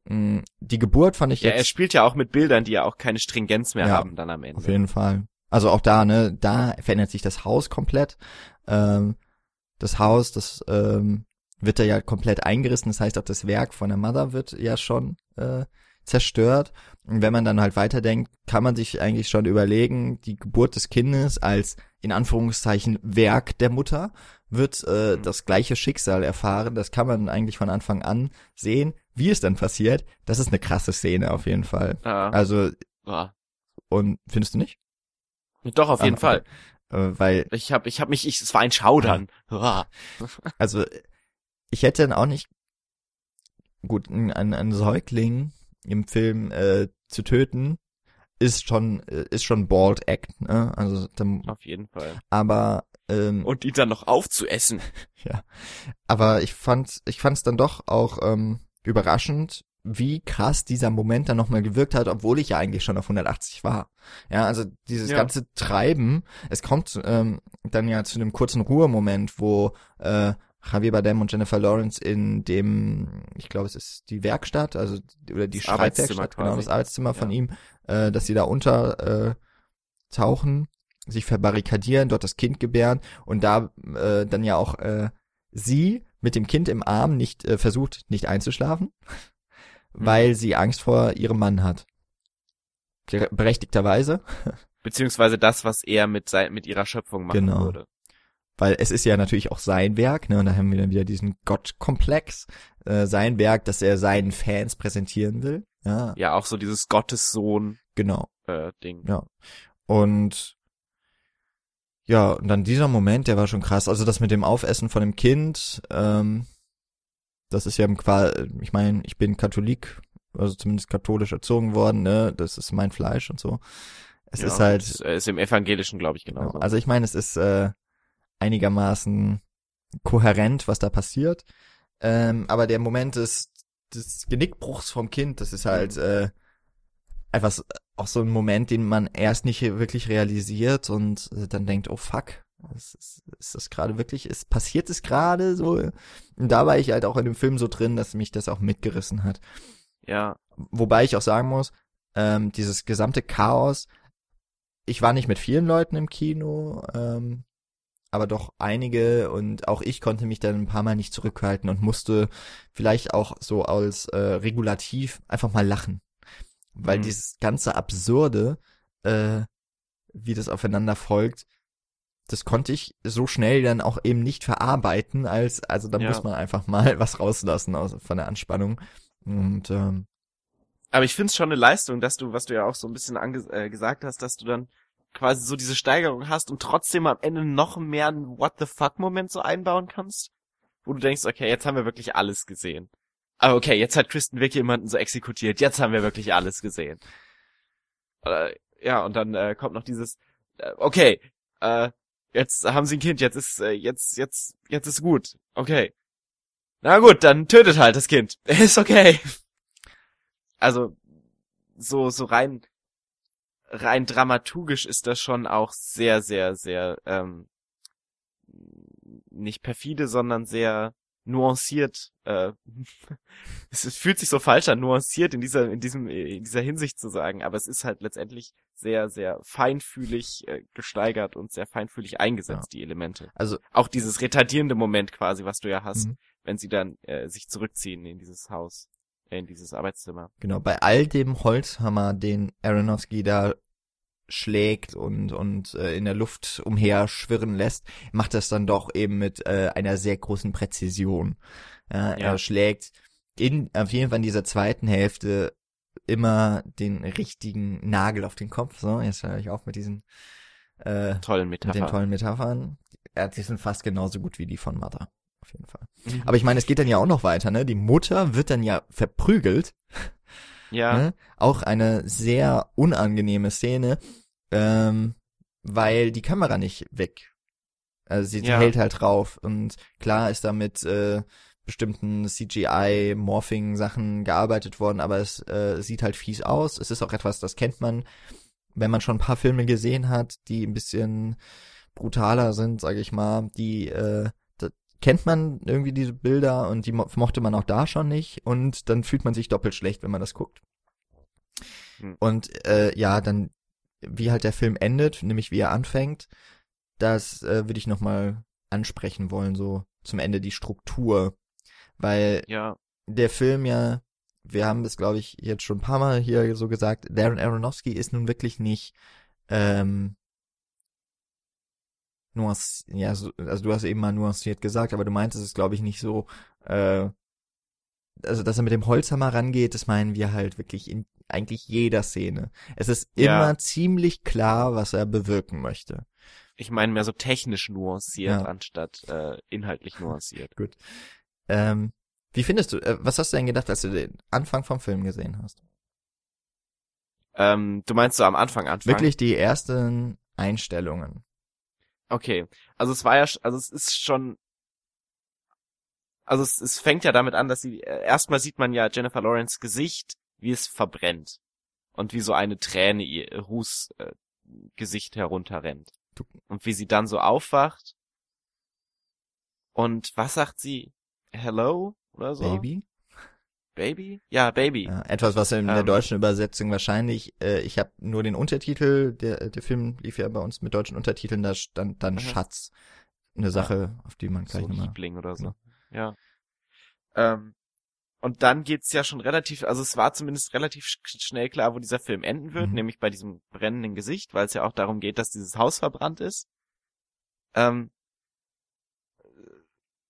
Speaker 1: Mm, die Geburt fand ich
Speaker 2: ja,
Speaker 1: jetzt.
Speaker 2: er spielt ja auch mit Bildern, die ja auch keine Stringenz mehr ja, haben dann am Ende.
Speaker 1: Auf jeden Fall. Also auch da, ne, da verändert sich das Haus komplett. Ähm, das Haus, das ähm, wird da ja komplett eingerissen. Das heißt auch das Werk von der Mother wird ja schon äh, zerstört Und wenn man dann halt weiterdenkt, kann man sich eigentlich schon überlegen, die Geburt des Kindes als in Anführungszeichen Werk der Mutter wird äh,
Speaker 2: Mhm.
Speaker 1: das gleiche Schicksal erfahren. Das kann man eigentlich von Anfang an sehen. Wie es dann passiert, das ist eine krasse Szene auf jeden Fall.
Speaker 2: Äh,
Speaker 1: Also,
Speaker 2: ja.
Speaker 1: und findest du nicht?
Speaker 2: Doch, auf jeden
Speaker 1: Ah,
Speaker 2: Fall.
Speaker 1: Äh, weil,
Speaker 2: Ich hab, ich hab mich, ich, es war ein Schaudern. Ah.
Speaker 1: also, ich hätte dann auch nicht, gut, ein, ein, ein Säugling im Film äh, zu töten, ist schon, äh, ist schon Bald Act, ne? Also, dann,
Speaker 2: Auf jeden Fall.
Speaker 1: aber, ähm,
Speaker 2: Und ihn dann noch aufzuessen.
Speaker 1: aber ich fand, ich fand's dann doch auch ähm, überraschend, wie krass dieser Moment dann nochmal gewirkt hat, obwohl ich ja eigentlich schon auf 180 war. Ja, also dieses
Speaker 2: Ja.
Speaker 1: ganze Treiben, es kommt ähm, dann ja zu einem kurzen Ruhemoment, wo äh, Javier Bardem und Jennifer Lawrence in dem, ich glaube, es ist die Werkstatt, also oder die
Speaker 2: Das
Speaker 1: Schreibwerkstatt, genau, das Arbeitszimmer von
Speaker 2: Ja.
Speaker 1: ihm, äh, dass sie da unter äh, tauchen, sich verbarrikadieren, dort das Kind gebären und da äh, dann ja auch äh, sie mit dem Kind im Arm nicht äh, versucht, nicht einzuschlafen,
Speaker 2: Mhm.
Speaker 1: weil sie Angst vor ihrem Mann hat. Berechtigterweise,
Speaker 2: Beziehungsweise das, was er mit mit ihrer Schöpfung machen
Speaker 1: Genau.
Speaker 2: würde.
Speaker 1: Weil es ist ja natürlich auch sein Werk, ne, und da haben wir dann wieder diesen Gottkomplex, äh, sein Werk, das er seinen Fans präsentieren will, ja,
Speaker 2: Ja, auch so dieses Gottessohn,
Speaker 1: genau.
Speaker 2: äh, Ding.
Speaker 1: Ja. Und ja, und dann dieser Moment, der war schon krass. Also das mit dem Aufessen von dem Kind, ähm, das ist ja quasi, ich meine, ich bin Katholik, also zumindest katholisch erzogen worden, ne? Das ist mein Fleisch und so. Es
Speaker 2: ja,
Speaker 1: ist halt,
Speaker 2: äh, ist im Evangelischen, glaube ich,
Speaker 1: genau, also ich meine, es ist äh, einigermaßen kohärent, was da passiert. Ähm, aber der Moment des, des Genickbruchs vom Kind, das ist halt äh, einfach auch so ein Moment, den man erst nicht wirklich realisiert und äh, dann denkt, oh fuck, ist, ist, ist das gerade wirklich, ist passiert es gerade so? Und da war ich halt auch in dem Film so drin, dass mich das auch mitgerissen hat.
Speaker 2: ja,
Speaker 1: Wobei ich auch sagen muss, ähm, dieses gesamte Chaos, ich war nicht mit vielen Leuten im Kino, ähm, aber doch einige und auch ich konnte mich dann ein paar Mal nicht zurückhalten und musste vielleicht auch so als äh, Regulativ einfach mal lachen. Weil
Speaker 2: Mhm.
Speaker 1: dieses ganze Absurde, äh, wie das aufeinander folgt, das konnte ich so schnell dann auch eben nicht verarbeiten, als, also da
Speaker 2: Ja.
Speaker 1: muss man einfach mal was rauslassen aus, von der Anspannung. Und ähm,
Speaker 2: Aber ich find's schon eine Leistung, dass du, was du ja auch so ein bisschen ange äh, gesagt hast, dass du dann quasi so diese Steigerung hast und trotzdem am Ende noch mehr einen What the fuck Moment so einbauen kannst, wo du denkst, okay, jetzt haben wir wirklich alles gesehen. Aber okay, jetzt hat Kristen Wick jemanden so exekutiert, jetzt haben wir wirklich alles gesehen. Äh, ja, und dann äh, kommt noch dieses, äh, okay, äh, jetzt haben sie ein Kind, jetzt ist, äh, jetzt, jetzt, jetzt ist gut, okay. Na gut, dann tötet halt das Kind. Ist okay. Also, so, so rein, rein dramaturgisch ist das schon auch sehr, sehr, sehr, ähm, nicht perfide, sondern sehr nuanciert, äh, es, fühlt sich so falsch an, nuanciert in dieser, in diesem, in dieser Hinsicht zu sagen, aber es ist halt letztendlich sehr, sehr feinfühlig äh, gesteigert und sehr feinfühlig eingesetzt, die Elemente.
Speaker 1: also
Speaker 2: Auch dieses retardierende Moment quasi, was du ja hast,
Speaker 1: Mhm.
Speaker 2: wenn sie dann äh, sich zurückziehen in dieses Haus, äh, in dieses Arbeitszimmer.
Speaker 1: Genau, bei all dem Holzhammer, den Aronofsky da schlägt und und äh, in der Luft umher schwirren lässt, macht das dann doch eben mit äh, einer sehr großen Präzision. Ja,
Speaker 2: Ja.
Speaker 1: Er schlägt in auf jeden Fall in dieser zweiten Hälfte immer den richtigen Nagel auf den Kopf. So, jetzt höre ich auf mit diesen äh,
Speaker 2: Tollen
Speaker 1: mit
Speaker 2: Metapher.
Speaker 1: den tollen Metaphern. Ja, die sind fast genauso gut wie die von Mother. Auf jeden Fall.
Speaker 2: Mhm.
Speaker 1: Aber ich meine, es geht dann ja auch noch weiter, ne? Die Mutter wird dann ja verprügelt
Speaker 2: ja,
Speaker 1: Ne? Auch eine sehr unangenehme Szene, ähm, weil die Kamera nicht weg. Also sie
Speaker 2: Ja.
Speaker 1: hält halt drauf und klar ist da mit äh, bestimmten CGI-Morphing-Sachen gearbeitet worden, aber es äh, sieht halt fies aus. Es ist auch etwas, das kennt man, wenn man schon ein paar Filme gesehen hat, die ein bisschen brutaler sind, sage ich mal, die äh, kennt man irgendwie diese Bilder und die mo mochte man auch da schon nicht und dann fühlt man sich doppelt schlecht, wenn man das guckt.
Speaker 2: Hm.
Speaker 1: Und äh, ja, dann wie halt der Film endet, nämlich wie er anfängt, das äh, würde ich noch mal ansprechen wollen, so zum Ende die Struktur, weil
Speaker 2: ja,
Speaker 1: der Film ja wir haben es, glaube ich, jetzt schon ein paar Mal hier so gesagt, Darren Aronofsky ist nun wirklich nicht ähm, nuanciert, ja, so, also du hast eben mal nuanciert gesagt, aber du meintest es, glaube ich, nicht so, äh, also dass er mit dem Holzhammer rangeht, das meinen wir halt wirklich in eigentlich jeder Szene. Es ist
Speaker 2: Ja.
Speaker 1: immer ziemlich klar, was er bewirken möchte.
Speaker 2: Ich meine mehr so technisch nuanciert,
Speaker 1: Ja.
Speaker 2: anstatt äh, inhaltlich nuanciert.
Speaker 1: Gut. Ähm, wie findest du, äh, was hast du denn gedacht, als du den Anfang vom Film gesehen hast?
Speaker 2: Ähm, du meinst so am Anfang anfangen?
Speaker 1: Wirklich die ersten Einstellungen.
Speaker 2: Okay. Also es war ja, also es ist schon, also es, es fängt ja damit an, dass sie, äh, erstmal sieht man ja Jennifer Lawrence Gesicht, wie es verbrennt. Und wie so eine Träne ihr Ruß äh, Gesicht herunterrennt. Und wie sie dann so aufwacht. Und was sagt sie? Hello? Oder so?
Speaker 1: Baby.
Speaker 2: Baby? Ja, Baby.
Speaker 1: Ja, etwas, was in der
Speaker 2: Ähm.
Speaker 1: deutschen Übersetzung wahrscheinlich, äh, ich habe nur den Untertitel, der, der Film lief ja bei uns mit deutschen Untertiteln, da stand dann
Speaker 2: Mhm.
Speaker 1: Schatz. Eine Sache, auf die man
Speaker 2: so
Speaker 1: gleich nochmal.
Speaker 2: Liebling oder so.
Speaker 1: Genau.
Speaker 2: Ja. Ähm, und dann geht's ja schon relativ, also es war zumindest relativ sch schnell klar, wo dieser Film enden wird,
Speaker 1: Mhm.
Speaker 2: nämlich bei diesem brennenden Gesicht, weil es ja auch darum geht, dass dieses Haus verbrannt ist. Ähm,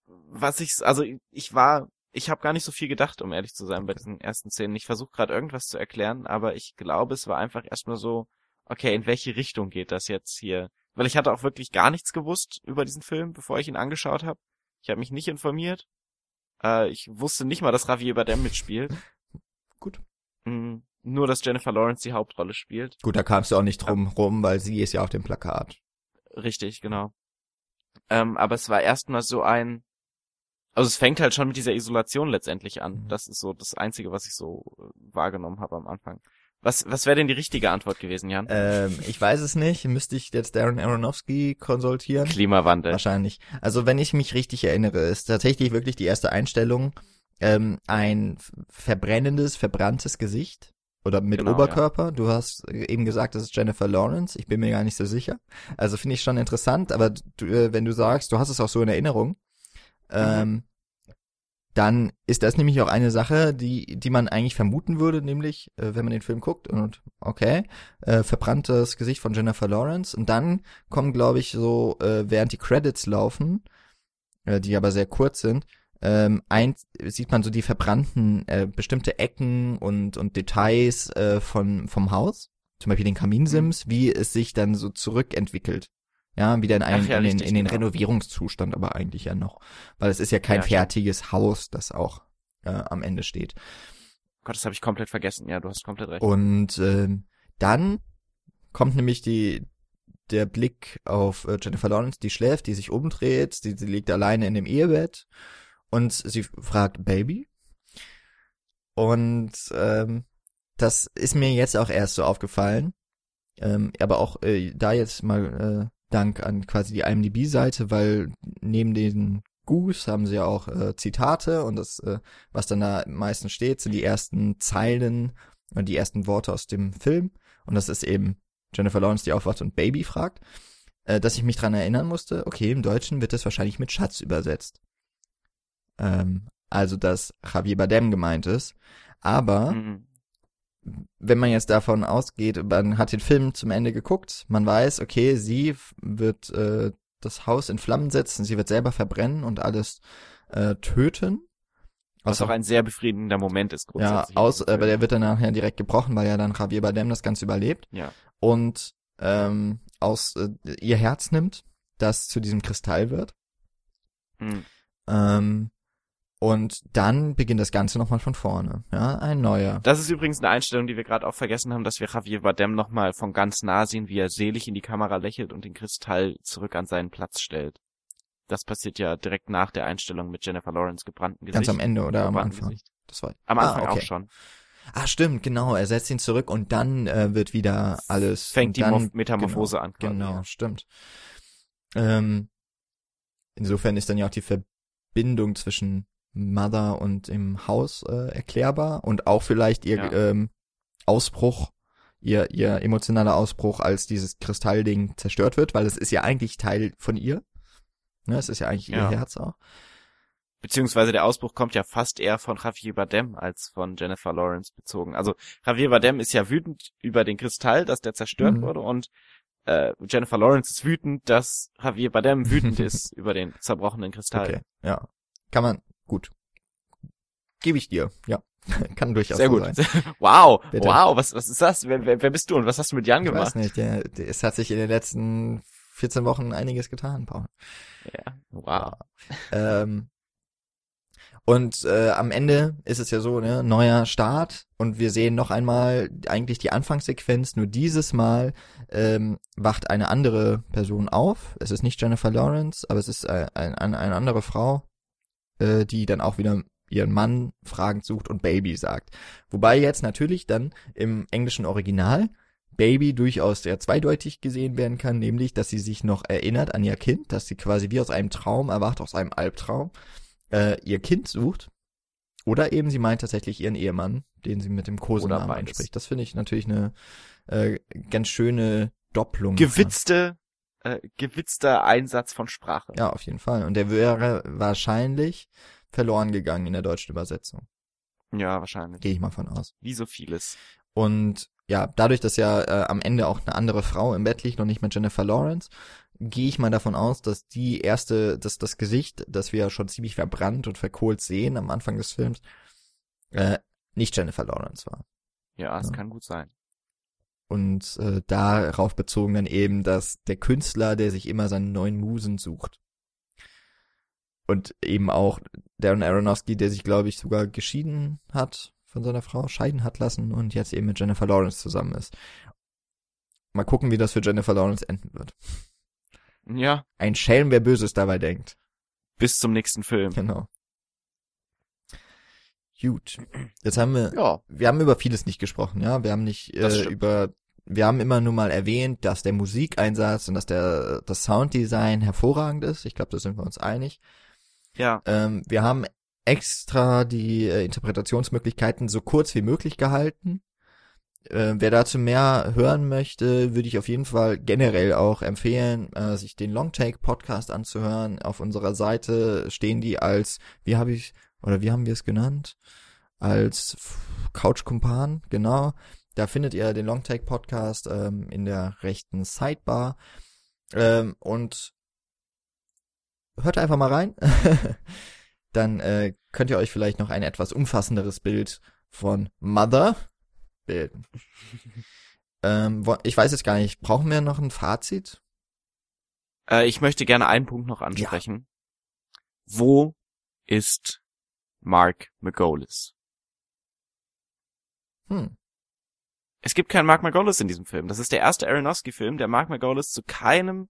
Speaker 2: was ich, also ich war, ich habe gar nicht so viel gedacht, um ehrlich zu sein, bei diesen ersten Szenen. Ich versuche gerade irgendwas zu erklären, aber ich glaube, es war einfach erstmal so, okay, in welche Richtung geht das jetzt hier? Weil ich hatte auch wirklich gar nichts gewusst über diesen Film, bevor ich ihn angeschaut habe. Ich habe mich nicht informiert. Äh, ich wusste nicht mal, dass Javier Bardem mitspielt.
Speaker 1: Gut.
Speaker 2: Mm, nur, dass Jennifer Lawrence die Hauptrolle spielt.
Speaker 1: Gut, da kamst du auch nicht drum rum, weil sie ist ja auf dem Plakat.
Speaker 2: Richtig, genau. Ähm, aber es war erstmal so ein, also es fängt halt schon mit dieser Isolation letztendlich an.
Speaker 1: Mhm.
Speaker 2: Das ist so das Einzige, was ich so äh, wahrgenommen habe am Anfang. Was, was wäre denn die richtige Antwort gewesen, Jan?
Speaker 1: Ähm, ich weiß es nicht, müsste ich jetzt Darren Aronofsky konsultieren?
Speaker 2: Klimawandel.
Speaker 1: Wahrscheinlich. Also wenn ich mich richtig erinnere, ist tatsächlich wirklich die erste Einstellung ähm, ein verbrennendes, verbranntes Gesicht oder mit
Speaker 2: Genau,
Speaker 1: Oberkörper. Du hast eben gesagt, das ist Jennifer Lawrence. Ich bin mir gar nicht so sicher. Also finde ich schon interessant, aber du, äh, wenn du sagst, du hast es auch so in Erinnerung, ähm, dann ist das nämlich auch eine Sache, die, die man eigentlich vermuten würde, nämlich, äh, wenn man den Film guckt und okay, äh, verbranntes Gesicht von Jennifer Lawrence. Und dann kommen, glaube ich, so, äh, während die Credits laufen, äh, die aber sehr kurz sind, ähm, ein, sieht man so die verbrannten äh, bestimmte Ecken und, und Details äh, von, vom Haus, zum Beispiel den Kaminsims, wie es sich dann so zurückentwickelt. Ja, wieder in, einen,
Speaker 2: ja,
Speaker 1: in, den,
Speaker 2: richtig,
Speaker 1: in den
Speaker 2: genau.
Speaker 1: Renovierungszustand aber eigentlich ja noch. Weil es ist ja kein
Speaker 2: Ja,
Speaker 1: fertiges Haus, das auch äh, am Ende steht.
Speaker 2: Gott, das habe ich komplett vergessen. Ja, du hast komplett recht.
Speaker 1: Und ähm, dann kommt nämlich die der Blick auf äh, Jennifer Lawrence, die schläft, die sich umdreht, die, sie liegt alleine in dem Ehebett und sie fragt Baby. Und ähm, das ist mir jetzt auch erst so aufgefallen. Ähm, aber auch äh, da jetzt mal äh, Dank an quasi die IMDb-Seite, weil neben den Goose haben sie ja auch äh, Zitate und das, äh, was dann da meistens steht, sind die ersten Zeilen und die ersten Worte aus dem Film. Und das ist eben Jennifer Lawrence, die aufwacht und Baby fragt. Äh, dass ich mich dran erinnern musste, okay, im Deutschen wird das wahrscheinlich mit Schatz übersetzt. Ähm, also, dass Javier Bardem gemeint ist. Aber
Speaker 2: Mhm.
Speaker 1: Wenn man jetzt davon ausgeht, man hat den Film zum Ende geguckt, man weiß, okay, sie wird äh, das Haus in Flammen setzen, sie wird selber verbrennen und alles äh, töten.
Speaker 2: Was auch ein sehr befriedigender Moment ist
Speaker 1: ja,
Speaker 2: grundsätzlich.
Speaker 1: aus,
Speaker 2: in diesem
Speaker 1: aber der wird dann nachher direkt gebrochen, weil ja dann Javier Bardem das Ganze überlebt
Speaker 2: Ja.
Speaker 1: und ähm, aus äh, ihr Herz nimmt, das zu diesem Kristall wird.
Speaker 2: Mhm.
Speaker 1: Ähm, und dann beginnt das Ganze nochmal von vorne. Ja, ein neuer.
Speaker 2: Das ist übrigens eine Einstellung, die wir gerade auch vergessen haben, dass wir Javier Bardem nochmal von ganz nah sehen, wie er selig in die Kamera lächelt und den Kristall zurück an seinen Platz stellt. Das passiert ja direkt nach der Einstellung mit Jennifer Lawrence gebrannten Gesicht.
Speaker 1: Ganz am Ende oder am Anfang?
Speaker 2: Gesicht.
Speaker 1: Das war
Speaker 2: Am Anfang
Speaker 1: ah, okay.
Speaker 2: auch schon.
Speaker 1: Ah, stimmt, genau. Er setzt ihn zurück und dann äh, wird wieder alles.
Speaker 2: Fängt die
Speaker 1: dann,
Speaker 2: Morph- Metamorphose an. quasi,
Speaker 1: Genau, stimmt. Ähm, insofern ist dann ja auch die Verbindung zwischen Mother und dem Haus äh, erklärbar und auch vielleicht ihr
Speaker 2: Ja.
Speaker 1: ähm, Ausbruch, ihr ihr emotionaler Ausbruch, als dieses Kristallding zerstört wird, weil es ist ja eigentlich Teil von ihr. Ne, es ist ja eigentlich
Speaker 2: Ja.
Speaker 1: ihr Herz auch.
Speaker 2: beziehungsweise der Ausbruch kommt ja fast eher von Javier Bardem als von Jennifer Lawrence bezogen. Also Javier Bardem ist ja wütend über den Kristall, dass der zerstört
Speaker 1: Mhm.
Speaker 2: wurde und äh, Jennifer Lawrence ist wütend, dass Javier Bardem wütend ist über den zerbrochenen Kristall.
Speaker 1: Okay, ja. Kann man, gut. Gebe ich dir, ja. Kann durchaus
Speaker 2: Sehr
Speaker 1: so
Speaker 2: gut.
Speaker 1: sein.
Speaker 2: wow,
Speaker 1: Bitte.
Speaker 2: wow, was, was ist das? Wer, wer, wer bist du und was hast du mit Jan
Speaker 1: Ich
Speaker 2: gemacht?
Speaker 1: weiß nicht, der, der, es hat sich in den letzten 14 Wochen einiges getan, Paul.
Speaker 2: Ja, wow.
Speaker 1: Ähm, und äh, am Ende ist es ja so, ne, neuer Start und wir sehen noch einmal eigentlich die Anfangssequenz, nur dieses Mal ähm, wacht eine andere Person auf. Es ist nicht Jennifer Lawrence, aber es ist äh, ein, ein, eine andere Frau, äh, die dann auch wieder ihren Mann fragend sucht und Baby sagt. Wobei jetzt natürlich dann im englischen Original Baby durchaus sehr zweideutig gesehen werden kann, nämlich, dass sie sich noch erinnert an ihr Kind, dass sie quasi wie aus einem Traum erwacht, aus einem Albtraum, äh, ihr Kind sucht. Oder eben sie meint tatsächlich ihren Ehemann, den sie mit dem Kosenamen anspricht. Das finde ich natürlich eine äh, ganz schöne Doppelung.
Speaker 2: Gewitzte, äh, gewitzter Einsatz von Sprache.
Speaker 1: Ja, auf jeden Fall. Und der wäre wahrscheinlich verloren gegangen in der deutschen Übersetzung.
Speaker 2: Ja, wahrscheinlich.
Speaker 1: Gehe ich mal von aus.
Speaker 2: Wie so vieles.
Speaker 1: Und ja, dadurch, dass ja äh, am Ende auch eine andere Frau im Bett liegt und nicht mit Jennifer Lawrence, gehe ich mal davon aus, dass die erste, dass das Gesicht, das wir ja schon ziemlich verbrannt und verkohlt sehen am Anfang des Films, äh, nicht Jennifer Lawrence war.
Speaker 2: Ja, es
Speaker 1: Ja.
Speaker 2: kann gut sein.
Speaker 1: Und äh, darauf bezogen dann eben, dass der Künstler, der sich immer seine neuen Musen sucht. Und eben auch Darren Aronofsky, der sich, glaube ich, sogar geschieden hat von seiner Frau, scheiden hat lassen und jetzt eben mit Jennifer Lawrence zusammen ist. Mal gucken, wie das für Jennifer Lawrence enden wird.
Speaker 2: Ja,
Speaker 1: Ein Schelm, wer Böses dabei denkt.
Speaker 2: bis zum nächsten Film.
Speaker 1: Genau. Gut. Jetzt haben wir
Speaker 2: Ja,
Speaker 1: wir haben über vieles nicht gesprochen, ja. Wir haben nicht äh, über, wir haben immer nur mal erwähnt, dass der Musikeinsatz und dass der das Sounddesign hervorragend ist. Ich glaube, da sind wir uns einig.
Speaker 2: ja,
Speaker 1: Ähm, wir haben extra die äh, Interpretationsmöglichkeiten so kurz wie möglich gehalten. Äh, wer dazu mehr hören möchte, würde ich auf jeden Fall generell auch empfehlen, äh, sich den Longtake Podcast anzuhören. Auf unserer Seite stehen die als, wie habe ich, oder wie haben wir es genannt? Als Couch-Kumpan, genau. Da findet ihr den Longtake Podcast ähm, in der rechten Sidebar. Ähm, und hört einfach mal rein. Dann äh, könnt ihr euch vielleicht noch ein etwas umfassenderes Bild von Mother bilden. ähm, ich weiß jetzt gar nicht, brauchen wir noch ein Fazit?
Speaker 2: Äh, ich möchte gerne einen Punkt noch ansprechen. Wo ist Mark McGolis?
Speaker 1: Hm.
Speaker 2: Es gibt keinen Mark McGolis in diesem Film. Das ist der erste Aronofsky-Film, der Mark McGolis zu keinem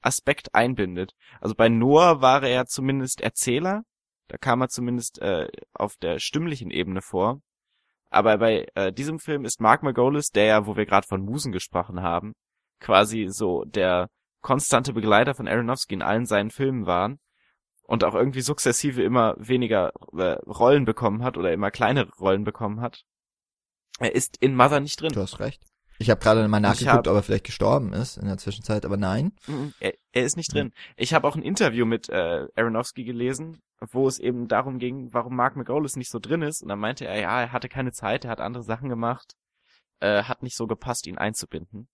Speaker 2: Aspekt einbindet. Also bei Noah war er zumindest Erzähler. Da kam er zumindest äh, auf der stimmlichen Ebene vor. Aber bei äh, diesem Film ist Mark McGolis, der ja, wo wir gerade von Musen gesprochen haben, quasi so der konstante Begleiter von Aronofsky in allen seinen Filmen waren und auch irgendwie sukzessive immer weniger äh, Rollen bekommen hat oder immer kleinere Rollen bekommen hat. Er ist in Mother nicht drin.
Speaker 1: Du hast recht. Ich habe gerade mal nachgeguckt, ob er vielleicht gestorben ist in der Zwischenzeit, aber nein.
Speaker 2: Mhm, Er, er ist nicht drin. Ich habe auch ein Interview mit äh, Aronofsky gelesen, wo es eben darum ging, warum Mark McGolis nicht so drin ist. Und dann meinte er, ja, er hatte keine Zeit, er hat andere Sachen gemacht, äh, hat nicht so gepasst, ihn einzubinden.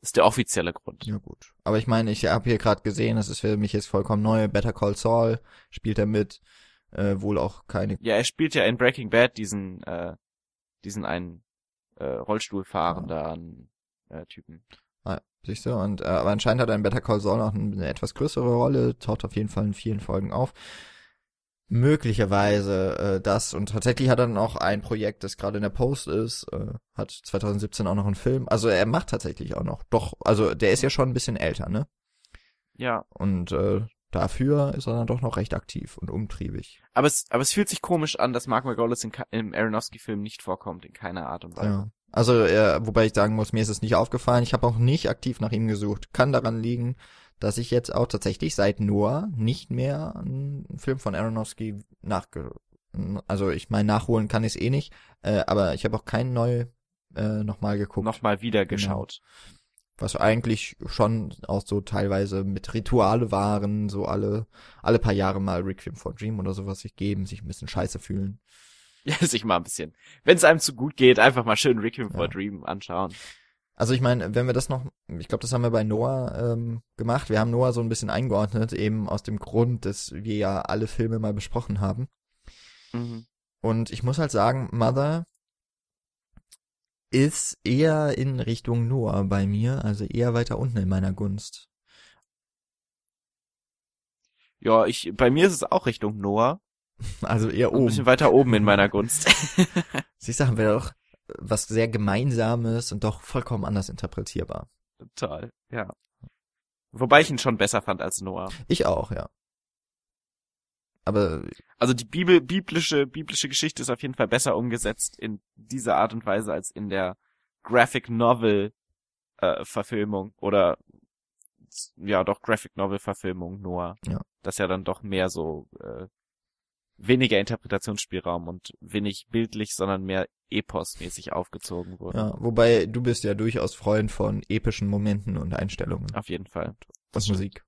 Speaker 2: Ist der offizielle Grund.
Speaker 1: Ja gut. Aber ich meine, ich habe hier gerade gesehen, das ist für mich jetzt vollkommen neu. Better Call Saul spielt er mit. Äh, wohl auch keine.
Speaker 2: Ja, er spielt ja in Breaking Bad diesen, äh, diesen einen äh, Rollstuhlfahrenden äh, Typen.
Speaker 1: Ah, siehst du? Und äh, aber anscheinend hat er in Better Call Saul noch eine, eine etwas größere Rolle, taucht auf jeden Fall in vielen Folgen auf. Möglicherweise äh, das und tatsächlich hat er dann auch ein Projekt, das gerade in der Post ist, äh, hat 2017 auch noch einen Film. Also er macht tatsächlich auch noch. Doch, also der ist ja schon ein bisschen älter, ne?
Speaker 2: Ja,
Speaker 1: Und äh, dafür ist er dann doch noch recht aktiv und umtriebig.
Speaker 2: aber es, aber es fühlt sich komisch an, dass Mark McGolis in, im Aronofsky-Film nicht vorkommt, in keiner Art und Weise.
Speaker 1: Ja. Also, äh, wobei ich sagen muss, mir ist es nicht aufgefallen. Ich habe auch nicht aktiv nach ihm gesucht. Kann daran liegen, dass ich jetzt auch tatsächlich seit Noah nicht mehr einen Film von Aronofsky nachge... Also ich meine, nachholen kann ich es eh nicht, äh, aber ich habe auch keinen neu äh, nochmal geguckt.
Speaker 2: Nochmal wieder
Speaker 1: Genau. Was eigentlich schon auch so teilweise mit Rituale waren, so alle, alle paar Jahre mal Requiem for Dream oder sowas sich geben, sich ein bisschen scheiße fühlen.
Speaker 2: Ja, sich mal ein bisschen. Wenn es einem zu gut geht, einfach mal schön Requiem for
Speaker 1: Ja.
Speaker 2: Dream anschauen.
Speaker 1: Also ich meine, wenn wir das noch, ich glaube, das haben wir bei Noah ähm, gemacht. Wir haben Noah so ein bisschen eingeordnet, eben aus dem Grund, dass wir ja alle Filme mal besprochen haben.
Speaker 2: Mhm.
Speaker 1: Und ich muss halt sagen, Mother ist eher in Richtung Noah bei mir, also eher weiter unten in meiner Gunst.
Speaker 2: Ja, ich, bei mir ist es auch Richtung Noah.
Speaker 1: Also eher
Speaker 2: Ein
Speaker 1: oben.
Speaker 2: bisschen weiter oben in meiner Gunst.
Speaker 1: Siehst du, haben wir doch was sehr Gemeinsames und doch vollkommen anders interpretierbar.
Speaker 2: Total, ja. Wobei ich ihn schon besser fand als Noah.
Speaker 1: Ich auch, ja. Aber
Speaker 2: Also die Bibel, biblische, biblische Geschichte ist auf jeden Fall besser umgesetzt in dieser Art und Weise als in der Graphic Novel äh, Verfilmung oder ja doch Graphic Novel Verfilmung Noah.
Speaker 1: Ja.
Speaker 2: Das ja dann doch mehr so äh, weniger Interpretationsspielraum und wenig bildlich, sondern mehr eposmäßig aufgezogen wurde.
Speaker 1: ja, wobei du bist ja durchaus Freund von epischen Momenten und Einstellungen
Speaker 2: Auf jeden Fall.
Speaker 1: und Musik.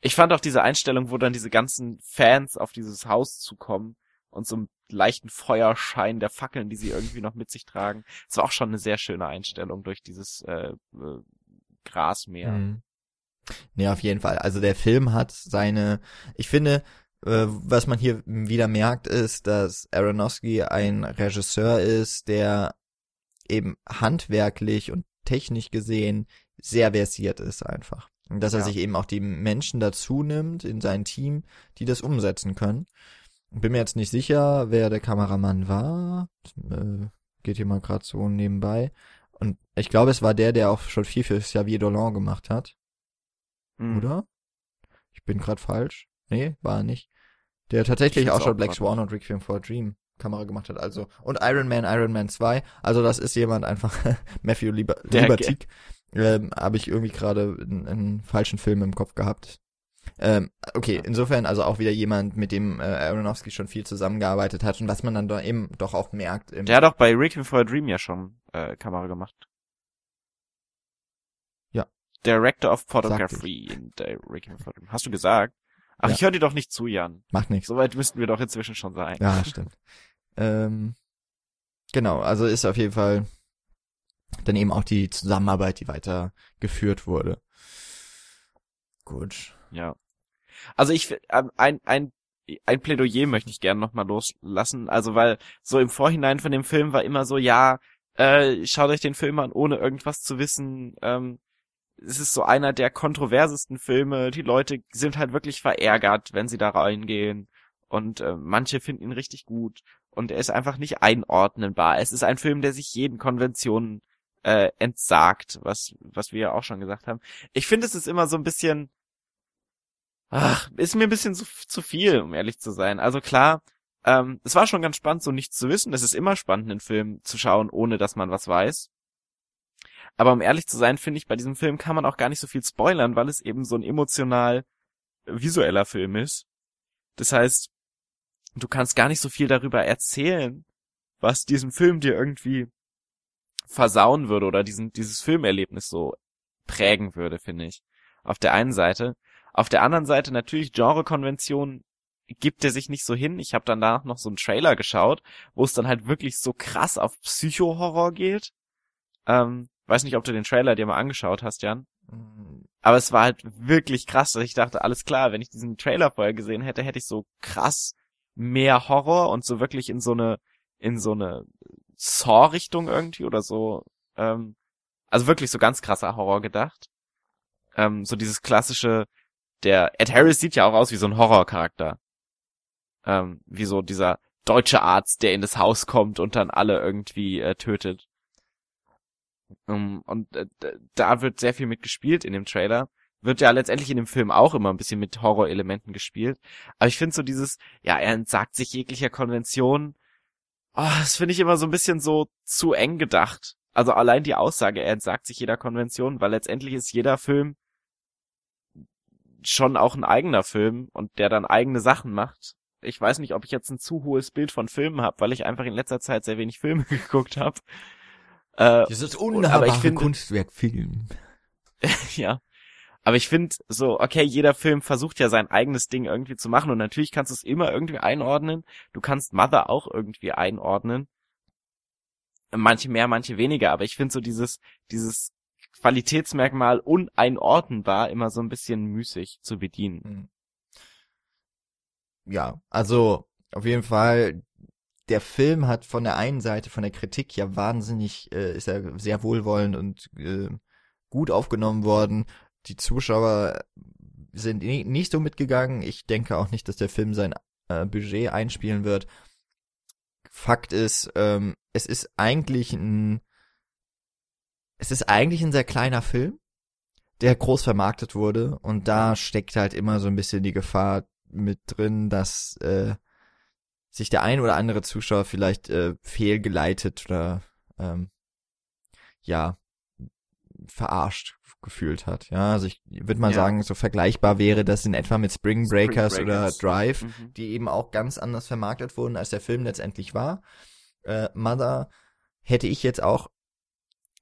Speaker 2: Ich fand auch diese Einstellung, wo dann diese ganzen Fans auf dieses Haus zukommen und so einen leichten Feuerschein der Fackeln, die sie irgendwie noch mit sich tragen. Es war auch schon eine sehr schöne Einstellung durch dieses äh, äh, Grasmeer.
Speaker 1: Mhm. Nee, auf jeden Fall. Also der Film hat seine, ich finde, äh, was man hier wieder merkt, ist, dass Aronofsky ein Regisseur ist, der eben handwerklich und technisch gesehen sehr versiert ist einfach. Und dass er
Speaker 2: Ja.
Speaker 1: sich eben auch die Menschen dazu nimmt in sein Team, die das umsetzen können. Bin mir jetzt nicht sicher, wer der Kameramann war. Äh, geht hier mal gerade so nebenbei. Und ich glaube, es war der, der auch schon viel für Xavier Dolan gemacht hat.
Speaker 2: Mhm.
Speaker 1: Oder? Ich bin gerade falsch. Nee, war er nicht. Der tatsächlich
Speaker 2: Ich
Speaker 1: auch schon Black Swan und Requiem for a Dream Kamera gemacht hat, also und Iron Man, Iron Man 2, also das ist jemand einfach Matthew Liber
Speaker 2: Der-
Speaker 1: Libertik. Ähm, habe ich irgendwie gerade einen, einen falschen Film im Kopf gehabt. Ähm, okay,
Speaker 2: Ja.
Speaker 1: insofern also auch wieder jemand, mit dem äh, Aronofsky schon viel zusammengearbeitet hat und was man dann da eben doch auch merkt. Im,
Speaker 2: Der hat auch bei Requiem for a Dream ja schon äh, Kamera gemacht.
Speaker 1: Ja.
Speaker 2: Director of Photography in der Requiem for a Dream. Hast du gesagt? Ach,
Speaker 1: Ja.
Speaker 2: ich höre dir doch nicht zu, Jan.
Speaker 1: macht nichts.
Speaker 2: Soweit müssten wir doch inzwischen schon sein.
Speaker 1: Ja, stimmt. ähm, genau, also ist auf jeden Fall dann eben auch die Zusammenarbeit, die weitergeführt wurde. Gut.
Speaker 2: Ja. Also ich ähm, ein ein ein Plädoyer möchte ich gerne noch mal loslassen, also weil so im Vorhinein von dem Film war immer so ja, äh, schaut euch den Film an ohne irgendwas zu wissen. Ähm, es ist so einer der kontroversesten Filme. Die Leute sind halt wirklich verärgert, wenn sie da reingehen und äh, manche finden ihn richtig gut und er ist einfach nicht einordnenbar. Es ist ein Film, der sich jeden Konventionen äh, entsagt, was was wir ja auch schon gesagt haben. Ich finde, es ist immer so ein bisschen Ach, ist mir ein bisschen zu, zu viel, um ehrlich zu sein. Also klar, ähm, es war schon ganz spannend, so nichts zu wissen. Es ist immer spannend, einen Film zu schauen, ohne dass man was weiß. Aber um ehrlich zu sein, finde ich, bei diesem Film kann man auch gar nicht so viel spoilern, weil es eben so ein emotional visueller Film ist. Das heißt, du kannst gar nicht so viel darüber erzählen, was diesen Film dir irgendwie versauen würde oder diesen, dieses Filmerlebnis so prägen würde, finde ich. Auf der einen Seite. Auf der anderen Seite natürlich Genrekonvention gibt er sich nicht so hin. Ich habe danach noch so einen Trailer geschaut, wo es dann halt wirklich so krass auf Psycho-Horror geht. Ähm, weiß nicht, ob du den Trailer dir mal angeschaut hast, Jan. Aber es war halt wirklich krass, dass ich dachte, alles klar, wenn ich diesen Trailer vorher gesehen hätte, hätte ich so krass mehr Horror und so wirklich in so eine, in so eine Saw-Richtung irgendwie oder so, ähm, also wirklich so ganz krasser Horror gedacht. Ähm, so dieses klassische, der Ed Harris sieht ja auch aus wie so ein Horrorcharakter. Ähm, wie so dieser deutsche Arzt, der in das Haus kommt und dann alle irgendwie äh, tötet. Um, und äh, da wird sehr viel mit gespielt in dem Trailer. Wird ja letztendlich in dem Film auch immer ein bisschen mit Horrorelementen gespielt. Aber ich finde so dieses, ja, er entsagt sich jeglicher Konvention. Oh, das finde ich immer so ein bisschen so zu eng gedacht. Also allein die Aussage, er entsagt sich jeder Konvention, weil letztendlich ist jeder Film schon auch ein eigener Film und der dann eigene Sachen macht. Ich weiß nicht, ob ich jetzt ein zu hohes Bild von Filmen habe, weil ich einfach in letzter Zeit sehr wenig Filme geguckt habe. Äh,
Speaker 1: Dieses
Speaker 2: aber
Speaker 1: unnahbare
Speaker 2: ich finde-
Speaker 1: Kunstwerk Film.
Speaker 2: ja. Aber ich finde so, okay, jeder Film versucht ja sein eigenes Ding irgendwie zu machen und natürlich kannst du es immer irgendwie einordnen. Du kannst Mother auch irgendwie einordnen. Manche mehr, manche weniger, aber ich finde so dieses, dieses Qualitätsmerkmal uneinordnbar immer so ein bisschen müßig zu bedienen.
Speaker 1: Hm. Ja, also auf jeden Fall, der Film hat von der einen Seite, von der Kritik ja wahnsinnig, äh, ist er sehr wohlwollend und äh, gut aufgenommen worden. Die Zuschauer sind ni- nicht so mitgegangen. Ich denke auch nicht, dass der Film sein äh, Budget einspielen wird. Fakt ist, ähm, es ist eigentlich ein, es ist eigentlich ein sehr kleiner Film, der groß vermarktet wurde und da steckt halt immer so ein bisschen die Gefahr mit drin, dass äh, sich der ein oder andere Zuschauer vielleicht äh, fehlgeleitet oder ähm, ja verarscht gefühlt hat. Ja, also ich würde mal
Speaker 2: Ja.
Speaker 1: sagen, so vergleichbar wäre das in etwa mit Spring Breakers,
Speaker 2: Spring
Speaker 1: oder
Speaker 2: Breakers.
Speaker 1: Drive,
Speaker 2: Mhm.
Speaker 1: die eben auch ganz anders vermarktet wurden, als der Film letztendlich war. Äh, Mother hätte ich jetzt auch,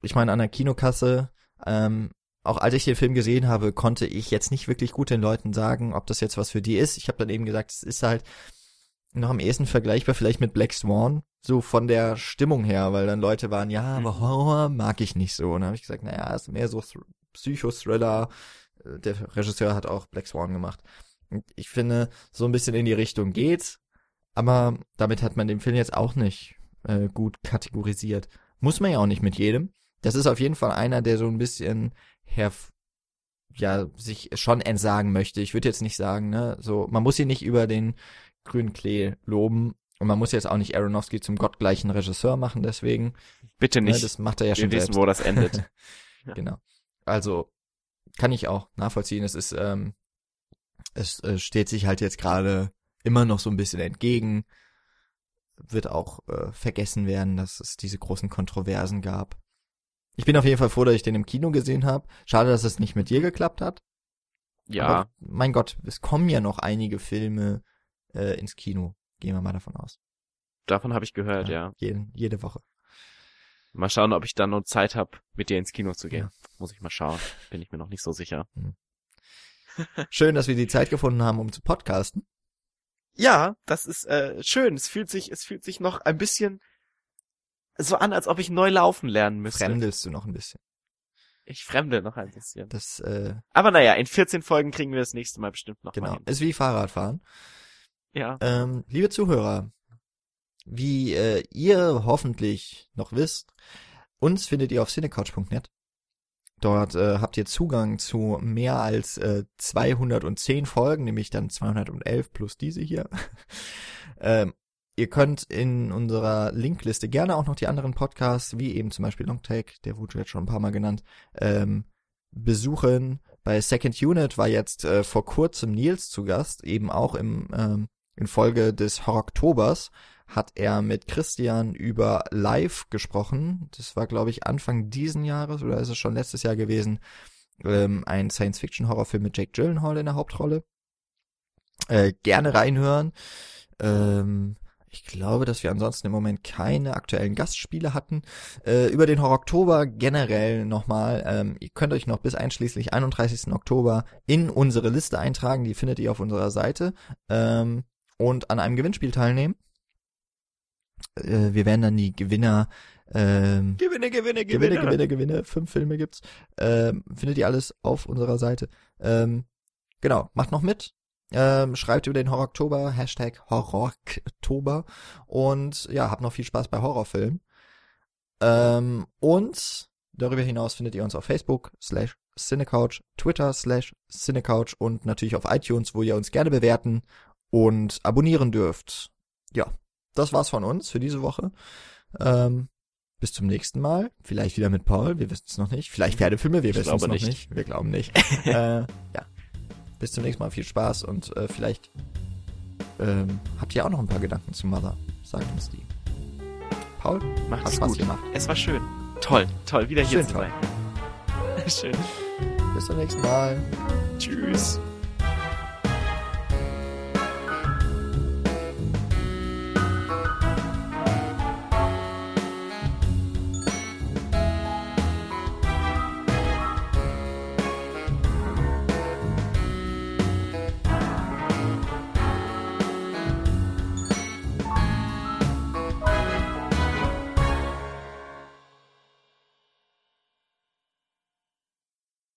Speaker 1: ich meine, an der Kinokasse, ähm, auch als ich den Film gesehen habe, konnte ich jetzt nicht wirklich gut den Leuten sagen, ob das jetzt was für die ist. Ich habe dann eben gesagt, es ist halt noch am ehesten vergleichbar vielleicht mit Black Swan, so von der Stimmung her, weil dann Leute waren, ja, aber
Speaker 2: Mhm.
Speaker 1: Horror mag ich nicht so. Und dann habe ich gesagt, naja, ist mehr so Psychothriller. Äh, Der Regisseur hat auch Black Swan gemacht. Und ich finde, so ein bisschen in die Richtung geht's, aber damit hat man den Film jetzt auch nicht äh, gut kategorisiert. Muss man ja auch nicht mit jedem. Das ist auf jeden Fall einer, der so ein bisschen herv ja, sich schon entsagen möchte. Ich würde jetzt nicht sagen, ne, so, man muss ihn nicht über den grünen Klee loben und man muss jetzt auch nicht Aronofsky zum gottgleichen Regisseur machen, deswegen.
Speaker 2: Bitte
Speaker 1: Ne,
Speaker 2: nicht.
Speaker 1: das macht er ja
Speaker 2: Wir
Speaker 1: schon
Speaker 2: wissen,
Speaker 1: selbst.
Speaker 2: wo das endet.
Speaker 1: Genau. Also, kann ich auch nachvollziehen. Es ist, ähm, es äh, steht sich halt jetzt gerade immer noch so ein bisschen entgegen. Wird auch äh, vergessen werden, dass es diese großen Kontroversen gab. Ich bin auf jeden Fall froh, dass ich den im Kino gesehen habe. Schade, dass es nicht mit dir geklappt hat.
Speaker 2: ja,
Speaker 1: Aber, mein Gott, es kommen ja noch einige Filme äh, ins Kino. Gehen wir mal davon aus.
Speaker 2: davon habe ich gehört, ja.
Speaker 1: Jede, jede Woche.
Speaker 2: Mal schauen, ob ich dann noch Zeit habe, mit dir ins Kino zu gehen.
Speaker 1: Ja.
Speaker 2: Muss ich mal schauen. Bin ich mir noch nicht so sicher.
Speaker 1: Schön, dass wir die Zeit gefunden haben, um zu podcasten.
Speaker 2: Ja, das ist äh, schön. Es fühlt sich, es fühlt sich noch ein bisschen so an, als ob ich neu laufen lernen müsste.
Speaker 1: Fremdelst du noch ein bisschen.
Speaker 2: Ich fremde noch ein bisschen.
Speaker 1: Das, äh,
Speaker 2: Aber naja, in 14 Folgen kriegen wir das nächste Mal bestimmt noch mal
Speaker 1: genau.
Speaker 2: hin.
Speaker 1: Ist wie Fahrradfahren.
Speaker 2: Ja.
Speaker 1: Ähm, liebe Zuhörer, wie äh, ihr hoffentlich noch wisst, uns findet ihr auf cinecouch.net. Dort äh, habt ihr Zugang zu mehr als äh, 210 Folgen, nämlich dann 211 plus diese hier. ähm, ihr könnt in unserer Linkliste gerne auch noch die anderen Podcasts, wie eben zum Beispiel Longtake, der wurde jetzt schon ein paar Mal genannt, ähm, besuchen. Bei Second Unit war jetzt äh, vor kurzem Nils zu Gast, eben auch im ähm, in Folge des Horroktobers hat er mit Christian über Live gesprochen. Das war, glaube ich, Anfang diesen Jahres oder ist es schon letztes Jahr gewesen. Ähm, ein Science-Fiction-Horrorfilm mit Jake Gyllenhaal in der Hauptrolle. Äh, gerne reinhören. Ähm, ich glaube, dass wir ansonsten im Moment keine aktuellen Gastspiele hatten. Äh, über den Horror-Oktober generell nochmal. Ähm, ihr könnt euch noch bis einschließlich 31. Oktober in unsere Liste eintragen. Die findet ihr auf unserer Seite. Ähm, und an einem Gewinnspiel teilnehmen. Äh, wir werden dann die Gewinner ähm,
Speaker 2: Gewinne, Gewinne,
Speaker 1: Gewinne, Gewinne, Gewinne. Fünf Filme gibt's. Ähm, findet ihr alles auf unserer Seite. Ähm, genau, macht noch mit. Ähm, schreibt über den Horror-Oktober, Hashtag Horror-Oktober. Und ja, habt noch viel Spaß bei Horrorfilmen. Ähm, und darüber hinaus findet ihr uns auf Facebook slash Cinecouch, Twitter slash Cinecouch und natürlich auf iTunes, wo ihr uns gerne bewerten und abonnieren dürft. Ja, das war's von uns für diese Woche. Ähm, bis zum nächsten Mal. Vielleicht wieder mit Paul, wir wissen es noch nicht. Vielleicht Pferdefilme, wir wissen es noch nicht.
Speaker 2: nicht.
Speaker 1: Wir glauben nicht. äh, ja. Bis zum nächsten Mal, viel Spaß und äh, vielleicht ähm, habt ihr auch noch ein paar Gedanken zu Mother. Sagt uns die. Paul, hat
Speaker 2: Macht's
Speaker 1: Spaß
Speaker 2: gut.
Speaker 1: gemacht.
Speaker 2: Es war schön. Toll, toll, wieder hier
Speaker 1: Schön
Speaker 2: zu
Speaker 1: toll.
Speaker 2: sein. schön.
Speaker 1: Bis zum nächsten Mal.
Speaker 2: Tschüss.